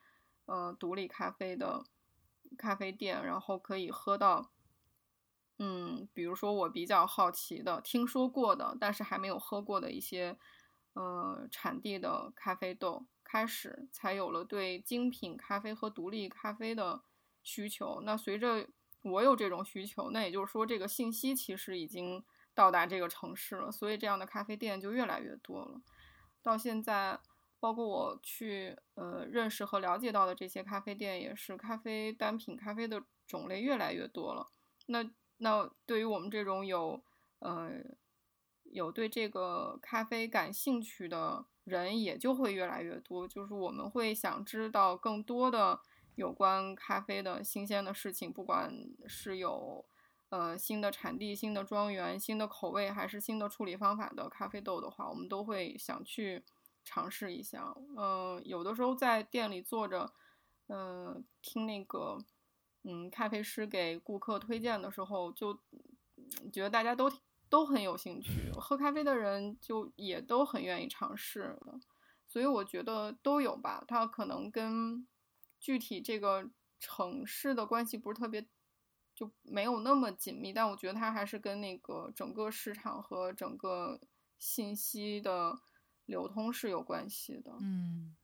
呃独立咖啡的咖啡店，然后可以喝到。嗯，比如说我比较好奇的、听说过的，但是还没有喝过的一些，呃，产地的咖啡豆，开始才有了对精品咖啡和独立咖啡的需求。那随着我有这种需求，那也就是说，这个信息其实已经到达这个城市了，所以这样的咖啡店就越来越多了。到现在，包括我去呃认识和了解到的这些咖啡店，也是咖啡单品咖啡的种类越来越多了。那那对于我们这种有呃有对这个咖啡感兴趣的人，也就会越来越多。就是我们会想知道更多的有关咖啡的新鲜的事情，不管是有呃新的产地、新的庄园、新的口味，还是新的处理方法的咖啡豆的话，我们都会想去尝试一下。嗯、有的时候在店里坐着，嗯、听那个。嗯，咖啡师给顾客推荐的时候，就嗯觉得大家都都很有兴趣，喝咖啡的人就也都很愿意尝试的，所以我觉得都有吧。它可能跟具体这个城市的关系不是特别，就没有那么紧密，但我觉得它还是跟那个整个市场和整个信息的流通是有关系的。嗯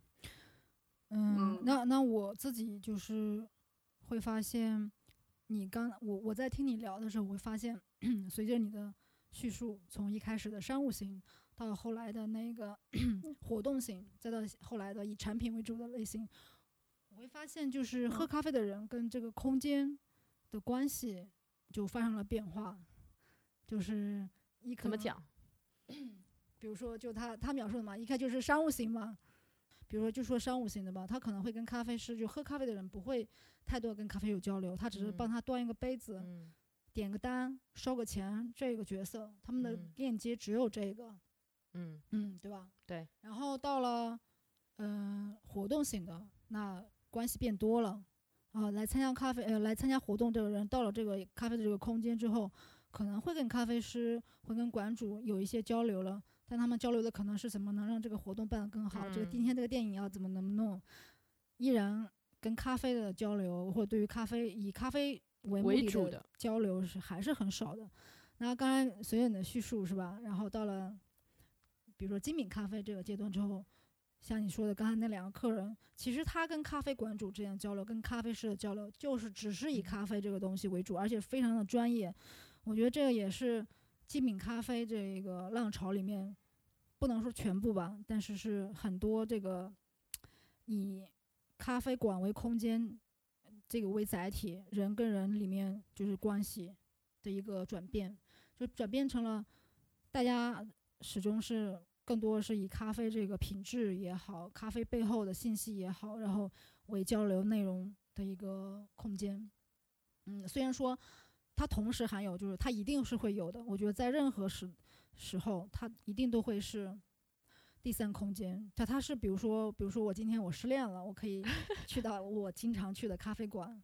嗯嗯，那那我自己就是会发现，你刚我我在听你聊的时候，我会发现，随着你的叙述，从一开始的商务型，到后来的那个 活动型，再到后来的以产品为主的类型，我会发现，就是喝咖啡的人跟这个空间的关系就发生了变化，就是一怎么讲？比如说，就他他描述的嘛，一看就是商务型嘛。比如说，就说商务型的吧，他可能会跟咖啡师，就喝咖啡的人不会太多跟咖啡有交流，他只是帮他端一个杯子，点个单，收个钱，这个角色，他们的链接只有这个。嗯嗯，对吧？对。然后到了，嗯，活动型的，那关系变多了。啊，来参加咖啡，呃，来参加活动这个人，到了这个咖啡的这个空间之后，可能会跟咖啡师，会跟馆主有一些交流了。但他们交流的可能是怎么能让这个活动办得更好？这个今天这个电影要怎么能弄？依然跟咖啡的交流，或者对于咖啡以咖啡为目的的交流是还是很少的。那刚才随着你的叙述是吧？然后到了比如说精品咖啡这个阶段之后，像你说的刚才那两个客人，其实他跟咖啡馆主之间交流，跟咖啡师的交流，就是只是以咖啡这个东西为主，而且非常的专业。我觉得这个也是。精品咖啡这个浪潮里面，不能说全部吧，但是是很多这个以咖啡馆为空间，这个为载体，人跟人里面就是关系的一个转变，就转变成了大家始终是更多是以咖啡这个品质也好，咖啡背后的信息也好，然后为交流内容的一个空间。嗯，虽然说。它同时含有，就是它一定是会有的。我觉得在任何时时候，它一定都会是第三空间。它它是比如说，比如说我今天我失恋了，我可以 去到我经常去的咖啡馆。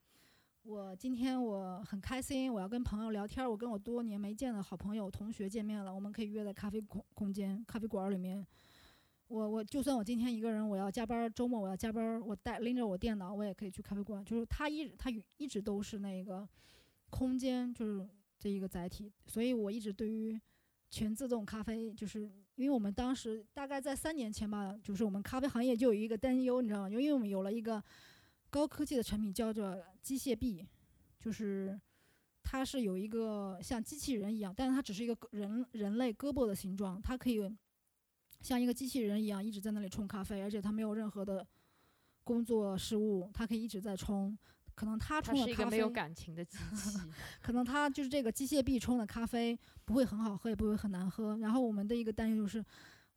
我今天我很开心，我要跟朋友聊天，我跟我多年没见的好朋友、同学见面了，我们可以约在咖啡空空间、咖啡馆里面。我我就算我今天一个人，我要加班，周末我要加班，我带拎着我电脑，我也可以去咖啡馆。就是它一它一直都是那个。空间就是这一个载体，所以我一直对于全自动咖啡，就是因为我们当时大概在三年前吧，就是我们咖啡行业就有一个担忧，你知道吗？因为我们有了一个高科技的产品，叫做机械臂，就是它是有一个像机器人一样，但是它只是一个人人类胳膊的形状，它可以像一个机器人一样一直在那里冲咖啡，而且它没有任何的工作事务，它可以一直在冲。可能他冲的咖啡没有感情的机 器，可能他就是这个机械臂冲的咖啡不会很好喝，也不会很难喝。然后我们的一个担忧就是，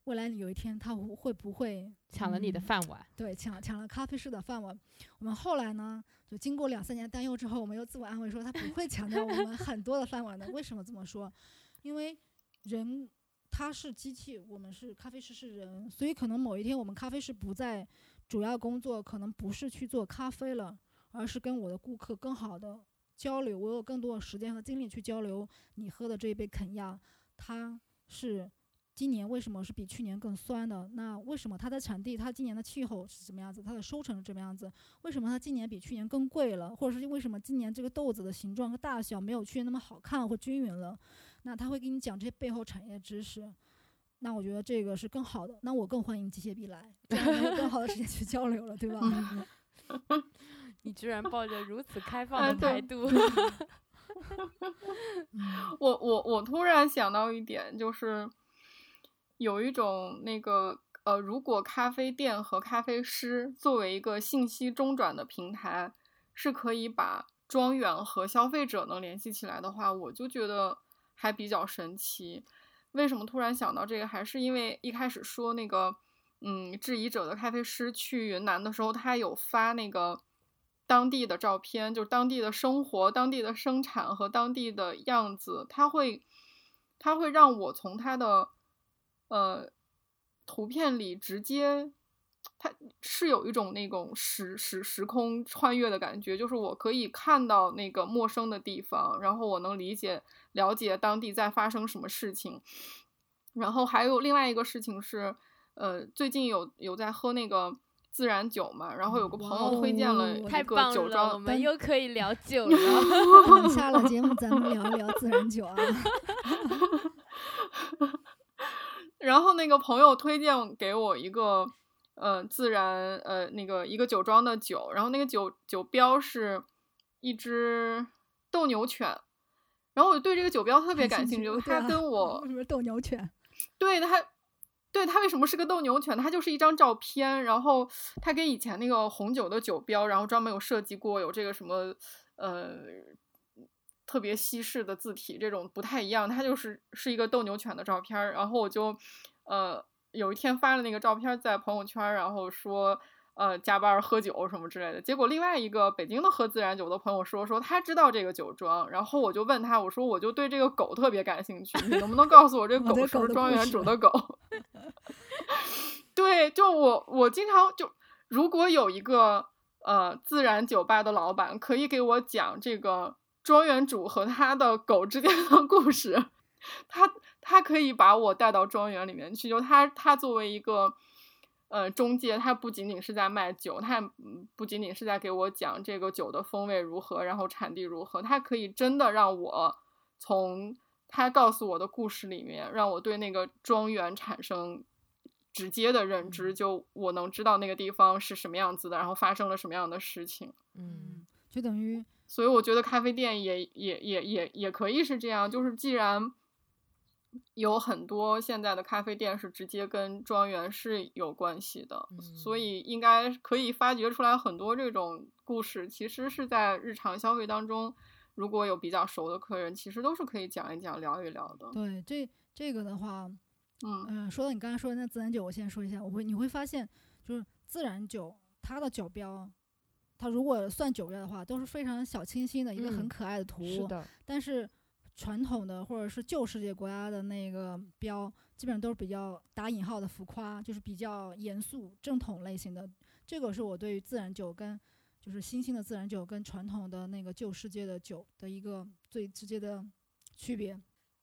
未来有一天他会不会抢了你的饭碗？对，抢抢了咖啡师的饭碗。我们后来呢，就经过两三年担忧之后，我们又自我安慰说，他不会抢掉我们很多的饭碗的。为什么这么说？因为人他是机器，我们是咖啡师是人，所以可能某一天我们咖啡师不在主要工作，可能不是去做咖啡了。而是跟我的顾客更好的交流，我有更多的时间和精力去交流。你喝的这一杯肯亚，它是今年为什么是比去年更酸的？那为什么它的产地、它今年的气候是什么样子？它的收成是什么样子？为什么它今年比去年更贵了？或者是为什么今年这个豆子的形状和大小没有去年那么好看或均匀了？那他会给你讲这些背后产业知识。那我觉得这个是更好的。那我更欢迎机械臂来，这样有更好的时间去交流了，对吧？你居然抱着如此开放的态度，我我我突然想到一点，就是有一种那个呃，如果咖啡店和咖啡师作为一个信息中转的平台，是可以把庄园和消费者能联系起来的话，我就觉得还比较神奇。为什么突然想到这个？还是因为一开始说那个嗯，质疑者的咖啡师去云南的时候，他有发那个。当地的照片，就是当地的生活、当地的生产和当地的样子，它会，它会让我从它的，呃，图片里直接，它是有一种那种时时时空穿越的感觉，就是我可以看到那个陌生的地方，然后我能理解、了解当地在发生什么事情。然后还有另外一个事情是，呃，最近有有在喝那个。自然酒嘛，然后有个朋友推荐了一个酒庄，我们又可以聊 酒了。下了节目，咱们聊一聊自然酒啊。然后那个朋友推荐给我一个，呃，自然呃那个一个酒庄的酒，然后那个酒酒标是一只斗牛犬，然后我对这个酒标特别感兴趣，它跟我什么斗牛犬？对它，对它为什么是个斗牛犬？它就是一张照片，然后它跟以前那个红酒的酒标，然后专门有设计过有这个什么呃特别西式的字体，这种不太一样。它就是是一个斗牛犬的照片，然后我就呃有一天发了那个照片在朋友圈，然后说。呃，加班喝酒什么之类的，结果另外一个北京的喝自然酒的朋友说，说他知道这个酒庄，然后我就问他，我说我就对这个狗特别感兴趣，你能不能告诉我这狗是不是庄园主的狗？对，就我我经常就如果有一个呃自然酒吧的老板可以给我讲这个庄园主和他的狗之间的故事，他他可以把我带到庄园里面去，就他他作为一个。呃，中介他不仅仅是在卖酒，他嗯不仅仅是在给我讲这个酒的风味如何，然后产地如何，他可以真的让我从他告诉我的故事里面，让我对那个庄园产生直接的认知，就我能知道那个地方是什么样子的，然后发生了什么样的事情。嗯，就等于所以我觉得咖啡店也也也也也可以是这样，就是既然。有很多现在的咖啡店是直接跟庄园是有关系的，嗯所以应该可以发掘出来很多这种故事。其实是在日常消费当中，如果有比较熟的客人，其实都是可以讲一讲、聊一聊的。对这这个的话，嗯嗯、说到你刚才说的那自然酒，我先说一下，我会你会发现，就是自然酒它的酒标，它如果算酒标的话，都是非常小清新的一个很嗯可爱的图，是的，但是传统的或者是旧世界国家的那个标，基本上都是比较打引号的浮夸，就是比较严肃正统类型的。这个是我对于自然酒跟就是新兴的自然酒跟传统的那个旧世界的酒的一个最直接的区别。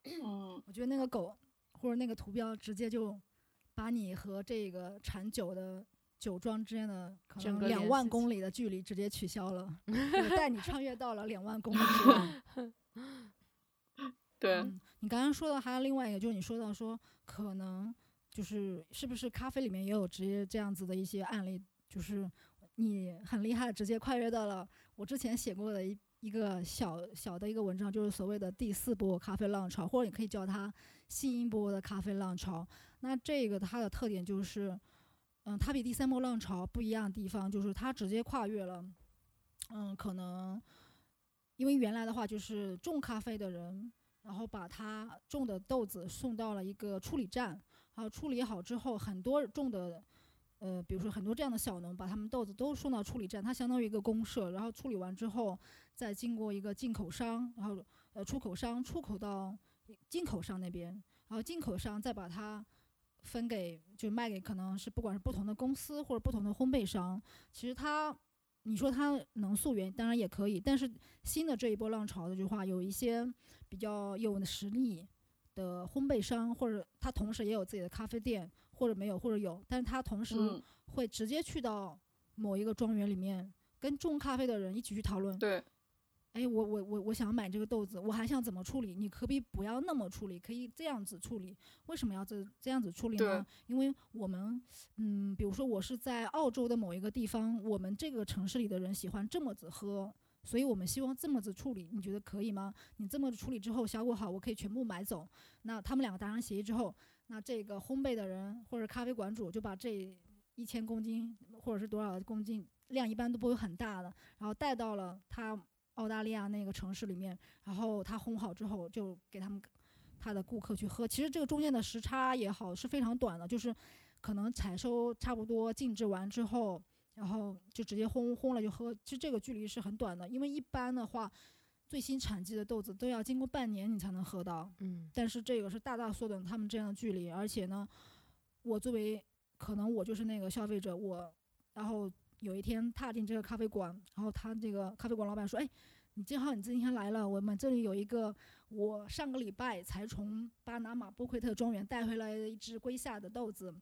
嗯我觉得那个狗或者那个图标直接就把你和这个产酒的酒庄之间的可能两万公里的距离直接取消了，就带你穿越到了两万公里之外。对，嗯，你刚刚说的还有另外一个，就是你说到说可能就是是不是咖啡里面也有直接这样子的一些案例，就是你很厉害，直接跨越到了我之前写过的一一个小小的一个文章，就是所谓的第四波咖啡浪潮，或者你可以叫它新一波的咖啡浪潮。那这个它的特点就是，嗯，它比第三波浪潮不一样的地方就是它直接跨越了，嗯，可能因为原来的话就是种咖啡的人。然后把他种的豆子送到了一个处理站，然后处理好之后，很多种的，呃，比如说很多这样的小农，把他们豆子都送到处理站，它相当于一个公社，然后处理完之后，再经过一个进口商，然后呃出口商出口到进口商那边，然后进口商再把它分给就卖给可能是不管是不同的公司或者不同的烘焙商，其实它。你说它能溯源，当然也可以，但是新的这一波浪潮的句话，有一些比较有实力的烘焙商，或者他同时也有自己的咖啡店，或者没有，或者有，但是他同时嗯，会直接去到某一个庄园里面，跟种咖啡的人一起去讨论。对，哎，我我我我想买这个豆子，我还想怎么处理？你可不可以不要那么处理，可以这样子处理？为什么要这这样子处理呢？因为我们，嗯，比如说我是在澳洲的某一个地方，我们这个城市里的人喜欢这么子喝，所以我们希望这么子处理，你觉得可以吗？你这么处理之后效果好，我可以全部买走。那他们两个达成协议之后，那这个烘焙的人或者咖啡馆主就把这一千公斤或者是多少公斤量，一般都不会很大的，然后带到了他澳大利亚那个城市里面，然后他烘好之后就给他们他的顾客去喝。其实这个中间的时差也好是非常短的，就是可能采收差不多静置完之后，然后就直接烘烘了就喝。其实这个距离是很短的，因为一般的话，最新产季的豆子都要经过半年你才能喝到。嗯但是这个是大大缩短他们这样的距离，而且呢，我作为可能我就是那个消费者，我然后有一天踏进这个咖啡馆，然后他这个咖啡馆老板说：“哎，你正好你今天来了，我们这里有一个我上个礼拜才从巴拿马波奎特庄园带回来的一只龟下的豆子。”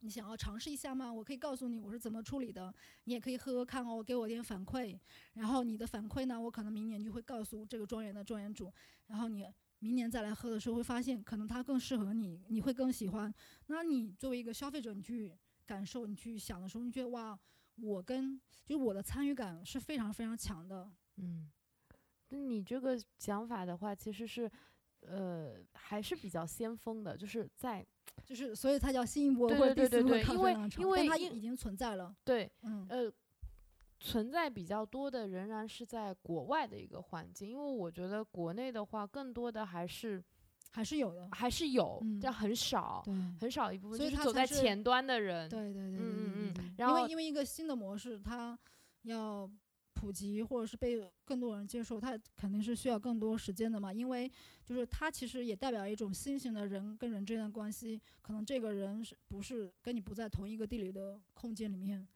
你想要尝试一下吗？我可以告诉你我是怎么处理的，你也可以喝喝看哦，给我点反馈。然后你的反馈呢，我可能明年就会告诉这个庄园的庄园主，然后你明年再来喝的时候，会发现可能它更适合你，你会更喜欢。那你作为一个消费者，你去感受、你去想的时候，你觉得哇，我跟就是我的参与感是非常非常强的。嗯，那你这个想法的话，其实是，呃，还是比较先锋的，就是在就是所以它叫新一波对或者第四波对对对因为因为它已经存在了。对，嗯，呃，存在比较多的仍然是在国外的一个环境，因为我觉得国内的话，更多的还是还是有的。还是有，嗯但很少，很少一部分所以就是走在前端的人。对对对对嗯嗯然后因为因为一个新的模式，它要普及或者是被更多人接受，它肯定是需要更多时间的嘛。因为就是它其实也代表一种新型的人跟人之间的关系，可能这个人是不是跟你不在同一个地理的空间里面，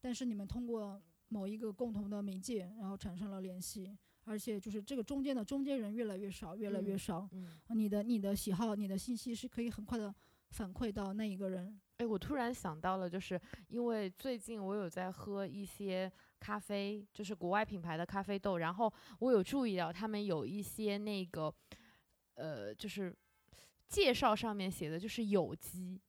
但是你们通过某一个共同的媒介，然后产生了联系。而且就是这个中间的中间人越来越少，越来越嗯少。嗯，你的你的喜好、你的信息是可以很快的反馈到那一个人。哎，我突然想到了，就是因为最近我有在喝一些咖啡，就是国外品牌的咖啡豆，然后我有注意到他们有一些那个，呃，就是介绍上面写的就是有机，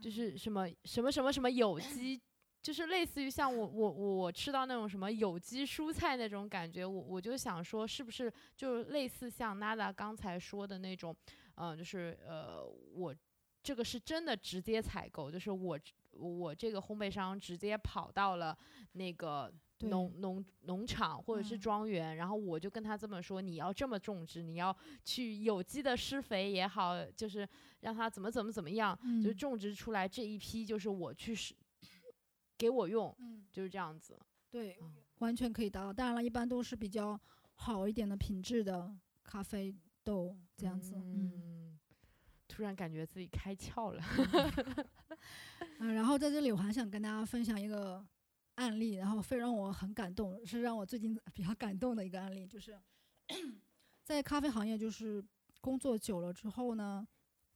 就是什么什么什么什么有机。就是类似于像我我我吃到那种什么有机蔬菜那种感觉，我我就想说，是不是就类似像 Nada 刚才说的那种，嗯、就是呃，我这个是真的直接采购，就是我我这个烘焙商直接跑到了那个农农农场或者是嗯。庄园，然后我就跟他这么说，你要这么种植，你要去有机的施肥也好，就是让它怎么怎么怎么样，嗯。就种植出来这一批就是我去使给我用，嗯，就是这样子。对嗯，完全可以达到。当然了，一般都是比较好一点的品质的咖啡豆这样子。嗯嗯，突然感觉自己开窍了。嗯，然后在这里我还想跟大家分享一个案例，然后非让我很感动，是让我最近 比较感动的一个案例，就是 在咖啡行业就是工作久了之后呢，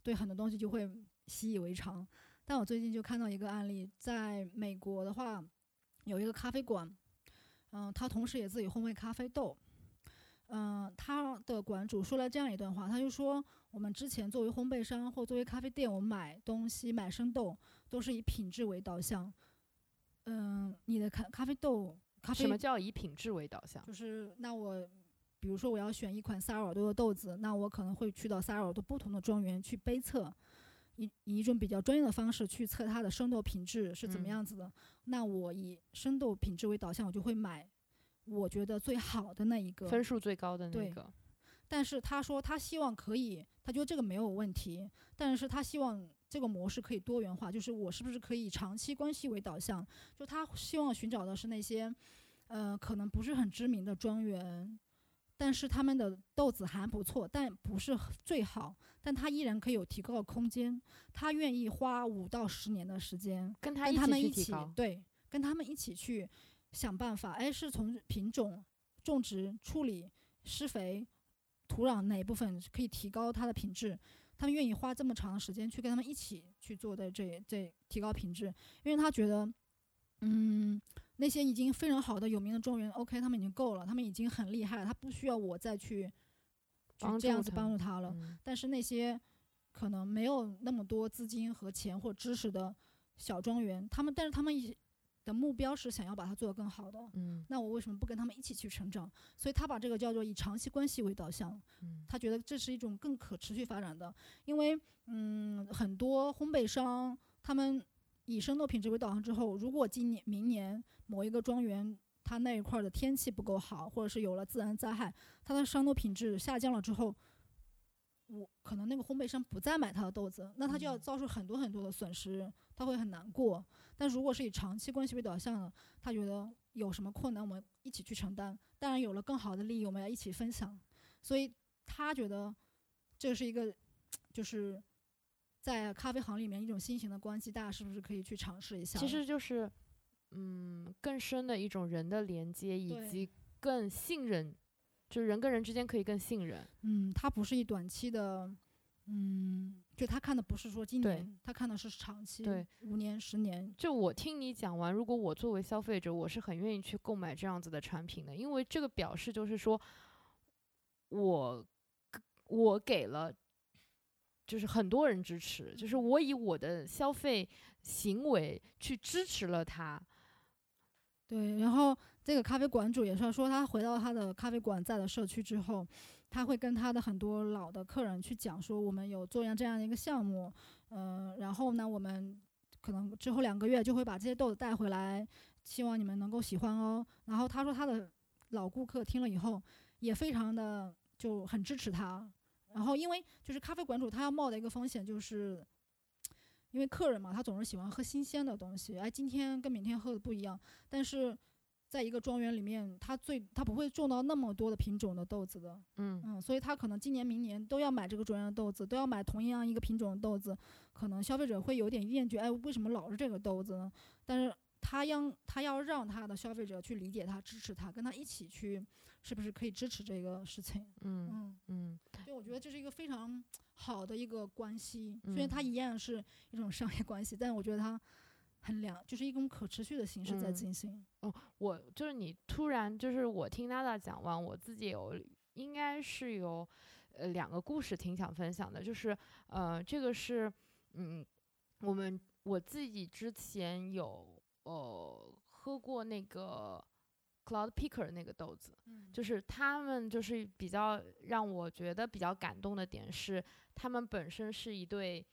对很多东西就会习以为常。但我最近就看到一个案例，在美国的话，有一个咖啡馆，嗯、他同时也自己烘焙咖啡豆。嗯、他的馆主说了这样一段话，他就说，我们之前作为烘焙商或作为咖啡店，我们买东西买生豆都是以品质为导向。嗯、你的咖咖啡豆，咖啡什么叫以品质为导向？就是那我，比如说我要选一款萨尔瓦多的豆子，那我可能会去到萨尔瓦多不同的庄园去杯测，以以一种比较专业的方式去测它的生豆品质是怎么嗯样子的。那我以生豆品质为导向，我就会买我觉得最好的那一个。分数最高的那对个。但是他说他希望可以，他觉得这个没有问题，但是他希望这个模式可以多元化，就是我是不是可以长期关系为导向，就他希望寻找的是那些，呃，可能不是很知名的庄园，但是他们的豆子还不错，但不是最好，但他依然可以有提高的空间，他愿意花五到十年的时间，跟他他们一起。对，跟他们一起去想办法，哎，是从品种、种植、处理、施肥、土壤哪一部分可以提高它的品质，他们愿意花这么长的时间去跟他们一起去做的这这提高品质，因为他觉得，嗯，那些已经非常好的有名的庄园，OK，他们已经够了，他们已经很厉害了，他不需要我再去去这样子帮助他了。嗯但是那些可能没有那么多资金和钱或知识的小庄园，他们但是他们一的目标是想要把它做得更好的。嗯那我为什么不跟他们一起去成长？所以他把这个叫做以长期关系为导向，嗯他觉得这是一种更可持续发展的。因为嗯，很多烘焙商他们以生豆品质为导向之后，如果今年明年某一个庄园它那一块儿的天气不够好，或者是有了自然灾害，它的生豆品质下降了之后，我可能那个烘焙商不再买它的豆子，那他就要嗯。遭受很多很多的损失，他会很难过。但如果是以长期关系为导向的，他觉得有什么困难我们一起去承担，当然有了更好的利益我们要一起分享，所以他觉得这是一个就是在咖啡行里面一种新型的关系，大家是不是可以去尝试一下？其实就是，嗯，更深的一种人的连接，以及更信任，就是人跟人之间可以更信任。嗯，它不是一短期的，嗯，就他看的不是说今年，他看的是长期，对，五年、十年，就我听你讲完，如果我作为消费者，我是很愿意去购买这样子的产品的，因为这个表示就是说，我我给了，就是很多人支持，就是我以我的消费行为去支持了他，对，然后这个咖啡馆主也是说，他回到他的咖啡馆在的社区之后，他会跟他的很多老的客人去讲说，我们有做样这样的一个项目，嗯，然后呢，我们可能之后两个月就会把这些豆子带回来，希望你们能够喜欢哦。然后他说他的老顾客听了以后也非常的就很支持他。然后因为就是咖啡馆主他要冒的一个风险就是。因为客人嘛，他总是喜欢喝新鲜的东西，哎，今天跟明天喝的不一样。但是，在一个庄园里面，他最他不会种到那么多的品种的豆子的，嗯嗯，所以他可能今年明年都要买这个庄园的豆子，都要买同样一个品种的豆子，可能消费者会有点厌倦，哎，为什么老是这个豆子呢？但是他要他要让他的消费者去理解他、支持他，跟他一起去，是不是可以支持这个事情？嗯嗯嗯，对，我觉得这是一个非常。好的一个关系，虽然它一样是一种商业关系，但是我觉得它很良，就是一种可持续的形式在进行。哦，我就是你突然就是我听娜娜讲完，我自己有应该是有呃两个故事挺想分享的，就是呃这个是嗯我们我自己之前有呃喝过那个。Cloud Picker 那个豆子，就是他们就是比较让我觉得比较感动的点是，他们本身是一对，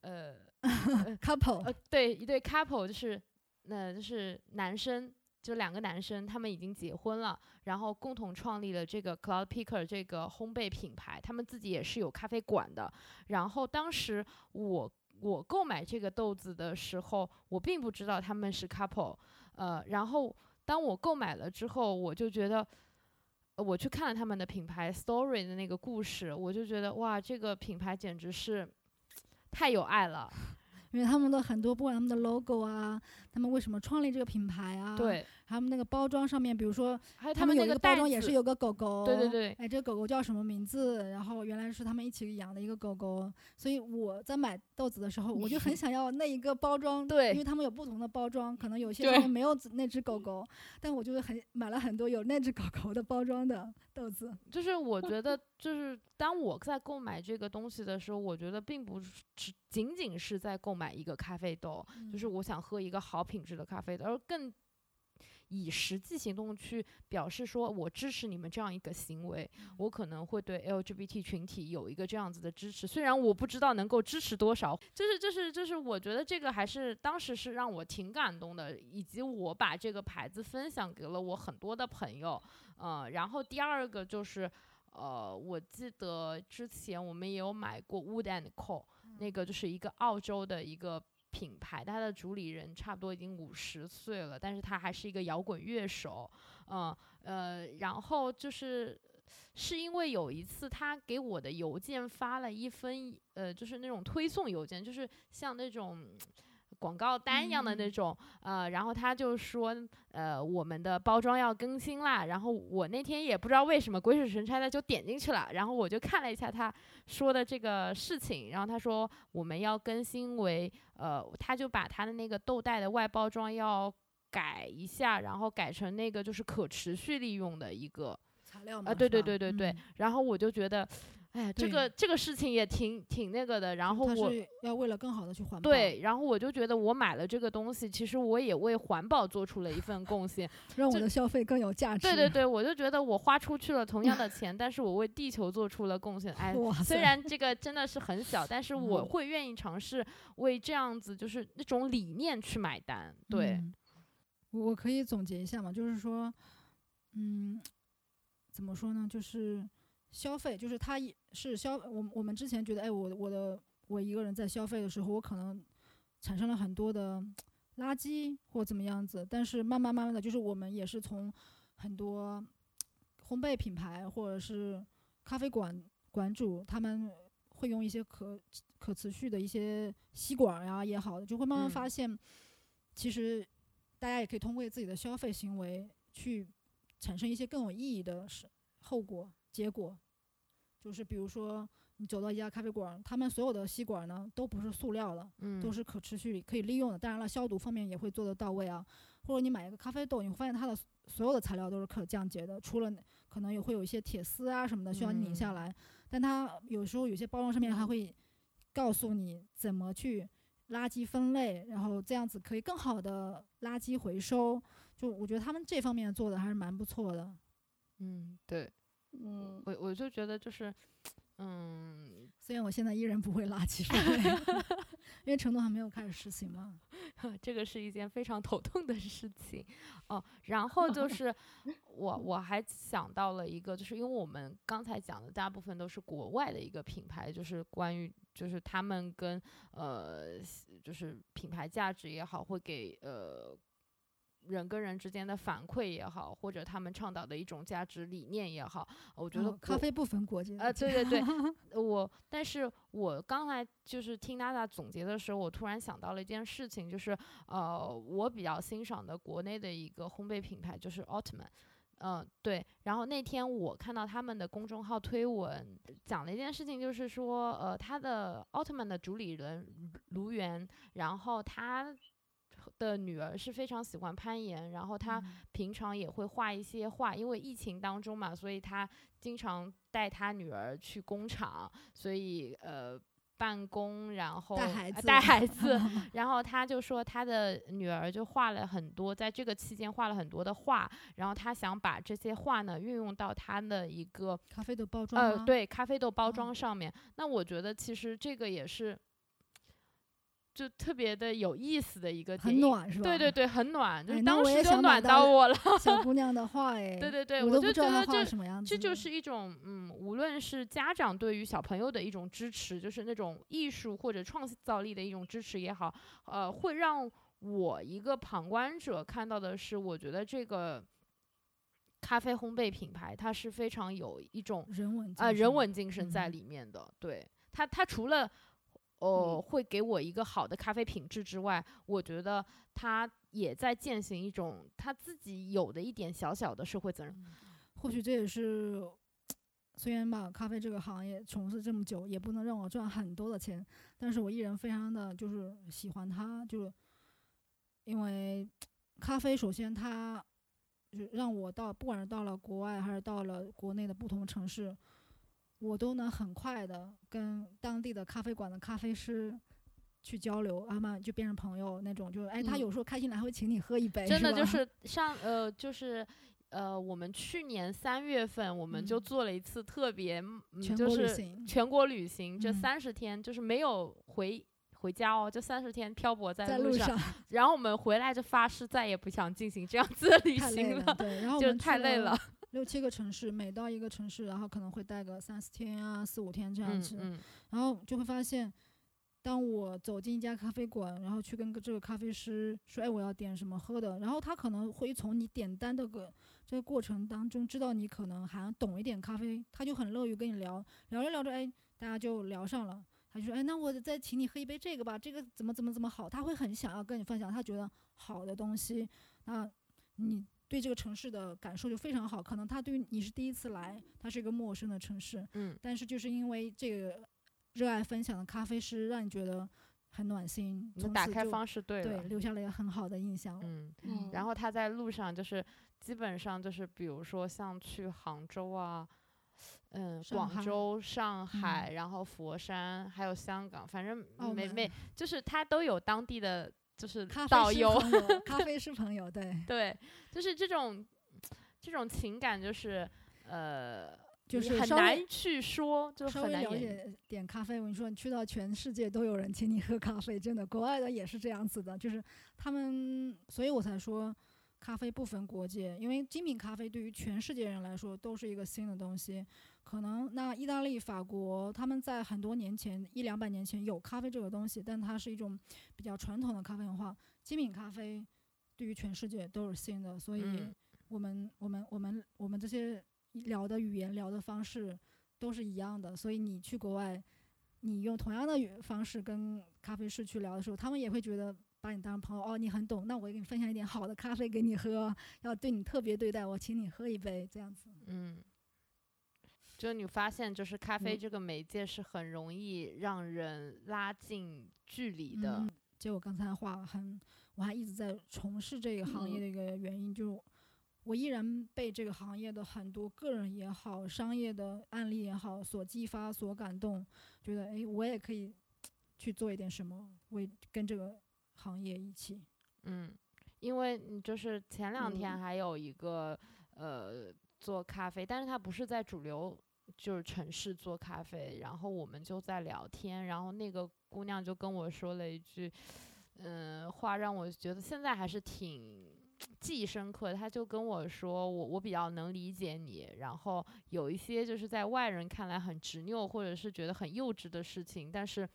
呃，couple，呃，对，一对 couple，就是，那就是男生，就两个男生，他们已经结婚了，然后共同创立了这个 Cloud Picker 这个烘焙品牌，他们自己也是有咖啡馆的。然后当时我我购买这个豆子的时候，我并不知道他们是 couple，呃，然后。当我购买了之后，我就觉得，我去看了他们的品牌 story 的那个故事，我就觉得哇，这个品牌简直是太有爱了。因为他们的很多，不管他们的 logo 啊，他们为什么创立这个品牌啊？对。他们那个包装上面，比如说，他们有一个包装也是有个狗狗。对对对。哎，这个狗狗叫什么名字？然后原来是他们一起养的一个狗狗。所以我在买豆子的时候，我就很 想要那一个包装。对。因为他们有不同的包装，可能有些上面没有那只狗狗，但我就很买了很多有那只狗狗的包装的豆子。就是我觉得，就是当我在购买这个东西的时候，我觉得并不是只仅仅是在购买一个咖啡豆，就是我想喝一个好品质的咖啡豆，而更。以实际行动去表示说，我支持你们这样一个行为，我可能会对 LGBT 群体有一个这样子的支持。虽然我不知道能够支持多少，就是就是就是，我觉得这个还是当时是让我挺感动的，以及我把这个牌子分享给了我很多的朋友。呃，然后第二个就是，呃，我记得之前我们也有买过 Wood and Co，那个就是一个澳洲的一个。品牌，它的主理人差不多已经五十岁了，但是他还是一个摇滚乐手，嗯呃，然后就是是因为有一次他给我的邮件发了一封，呃，就是那种推送邮件，就是像那种。广告单一样的那种，呃，然后他就说，呃，我们的包装要更新啦。然后我那天也不知道为什么鬼使神差的就点进去了，然后我就看了一下他说的这个事情，然后他说我们要更新为，呃，他就把他的那个豆袋的外包装要改一下，然后改成那个就是可持续利用的一个材料啊，对对对对对，然后我就觉得。哎，这个这个事情也挺挺那个的，然后我要为了更好的去环保。对，然后我就觉得我买了这个东西，其实我也为环保做出了一份贡献，让我的消费更有价值。对对对，我就觉得我花出去了同样的钱，但是我为地球做出了贡献。哎，虽然这个真的是很小，但是我会愿意尝试为这样子就是那种理念去买单。对，我可以总结一下嘛，就是说，嗯，怎么说呢，就是。消费就是他是消我我们之前觉得哎我我的我一个人在消费的时候我可能产生了很多的垃圾或怎么样子，但是慢慢慢慢的就是我们也是从很多烘焙品牌或者是咖啡馆馆主他们会用一些可可持续的一些吸管呀也好的，就会慢慢发现其实大家也可以通过自己的消费行为去产生一些更有意义的是后果结果。就是比如说，你走到一家咖啡馆，他们所有的吸管呢都不是塑料的，都是可持续可以利用的。当然了，消毒方面也会做得到位啊。或者你买一个咖啡豆，你会发现它的所有的材料都是可降解的，除了可能也会有一些铁丝啊什么的需要拧下来。但它有时候有些包装上面还会告诉你怎么去垃圾分类，然后这样子可以更好的垃圾回收。就我觉得他们这方面做的还是蛮不错的。嗯，对，嗯，我我就觉得就是，嗯，虽然我现在依然不会拉起水，因为成都还没有开始实行嘛。这个是一件非常头痛的事情哦。然后就 是我我还想到了一个，就是因为我们刚才讲的大部分都是国外的一个品牌，就是关于就是他们跟呃就是品牌价值也好，会给呃。人跟人之间的反馈也好，或者他们倡导的一种价值理念也好，我觉得哦咖啡不分国界呃，对对对，我，但是我刚才就是听娜娜总结的时候，我突然想到了一件事情，就是呃，我比较欣赏的国内的一个烘焙品牌就是奥特曼。嗯，对。然后那天我看到他们的公众号推文，讲了一件事情，就是说，呃，他的奥特曼的主理人卢源，然后他的女儿是非常喜欢攀岩，然后他嗯平常也会画一些画，因为疫情当中嘛，所以她经常带她女儿去工厂，所以呃办公，然后呃带孩子带孩子，然后他就说他的女儿就画了很多，在这个期间画了很多的画，然后他想把这些画呢运用到他的一个咖啡豆包装，呃对咖啡豆包哦装上面。那我觉得其实这个也是。就特别的有意思的一个点，很暖是吧？对对对，很暖，就当时就暖到到我了。小姑 娘的话哎，对对对，我我就觉得这什么样子。这就是一种嗯，无论是家长对于小朋友的一种支持，就是那种艺术或者创造力的一种支持也好，呃，会让我一个旁观者看到的是，我觉得这个咖啡烘焙品牌它是非常有一种人文啊、人文精神在嗯里面的。对它，它除了呃会给我一个好的咖啡品质之外，我觉得他也在践行一种他自己有的一点小小的社会责任。或许这也是，虽然吧，咖啡这个行业从事这么久，也不能让我赚很多的钱，但是我依然非常的就是喜欢它，就是因为咖啡首先它就让我到，不管是到了国外还是到了国内的不同城市，我都能很快的跟当地的咖啡馆的咖啡师。去交流，啊嘛就变成朋友那种，就是哎，他嗯有时候开心了还会请你喝一杯，真的就 是上呃，就是呃，我们去年三月份我们就嗯做了一次特别，嗯，全就是国旅行，全国旅行，这嗯三十天就是没有回。回家哦，就三十天漂泊在在路上，上然后我们回来就发誓再也不想进行这样子的 旅行了，对，然后就太累了。六七个城市，每到一个城市，然后可能会待个三四天啊，四五天这样子，嗯嗯然后就会发现，当我走进一家咖啡馆，然后去跟这个咖啡师说，哎，我要点什么喝的，然后他可能会从你点单的个这个过程当中，知道你可能还懂一点咖啡，他就很乐于跟你聊，聊着聊着，哎，大家就聊上了。他就说：“哎，那我再请你喝一杯这个吧，这个怎么怎么怎么好。”他会很想要跟你分享他觉得好的东西，那你对这个城市的感受就非常好。可能他对于你是第一次来，它是一个陌生的城市，嗯但是就是因为这个热爱分享的咖啡师，让你觉得很暖心，你的打开从此就方式对了，对留下了一个很好的印象。嗯，嗯，然后他在路上就是基本上就是比如说像去杭州啊，嗯，广州、上海，然后佛山，还有香港，反正每每就是他都有当地的就是咖导游，咖啡师朋友，对，对，就是这种这种情感就是呃。就是很难去说，就稍微了很难言解点咖啡，我跟你说，你去到全世界都有人请你喝咖啡，真的，国外的也是这样子的，就是他们，所以我才说咖啡不分国界，因为精品咖啡对于全世界人来说都是一个新的东西。可能那意大利、法国他们在很多年前一两百年前有咖啡这个东西，但它是一种比较传统的咖啡文化。精品咖啡对于全世界都是新的，所以嗯我们、我们我们我们这些聊的语言、聊的方式都是一样的，所以你去国外，你用同样的语方式跟咖啡师去聊的时候，他们也会觉得把你当朋友哦，你很懂，那我也给你分享一点好的咖啡给你喝，要对你特别对待，我请你喝一杯这样子。嗯，就你发现，就是咖啡嗯这个媒介是很容易让人拉近距离的。嗯，就我刚才话很，我还一直在从事这个行业的一个原因，就我依然被这个行业的很多个人也好、商业的案例也好所激发、所感动，觉得哎，我也可以去做一点什么，为跟这个行业一起。嗯，因为嗯就是前两天嗯还有一个、呃做咖啡，但是它不是在主流就是城市做咖啡，然后我们就在聊天，然后那个姑娘就跟我说了一句，嗯、话让我觉得现在还是挺记忆深刻的。她就跟我说，我我比较能理解你，然后有一些就是在外人看来很执拗或者是觉得很幼稚的事情，但是。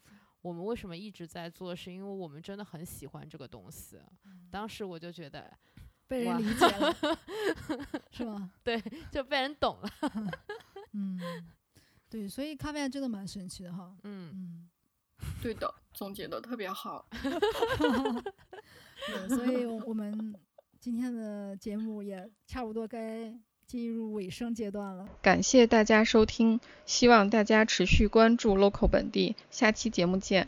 我们为什么一直在做？是因为我们真的很喜欢这个东西。当时我就觉得，被哇人理解了，是吗？就被人懂了。嗯，对，所以咖啡真的蛮神奇的哈。嗯，嗯，对的，总结的特别好。对，所以我们今天的节目也差不多该进入尾声阶段了。感谢大家收听，希望大家持续关注 local 本地，下期节目见。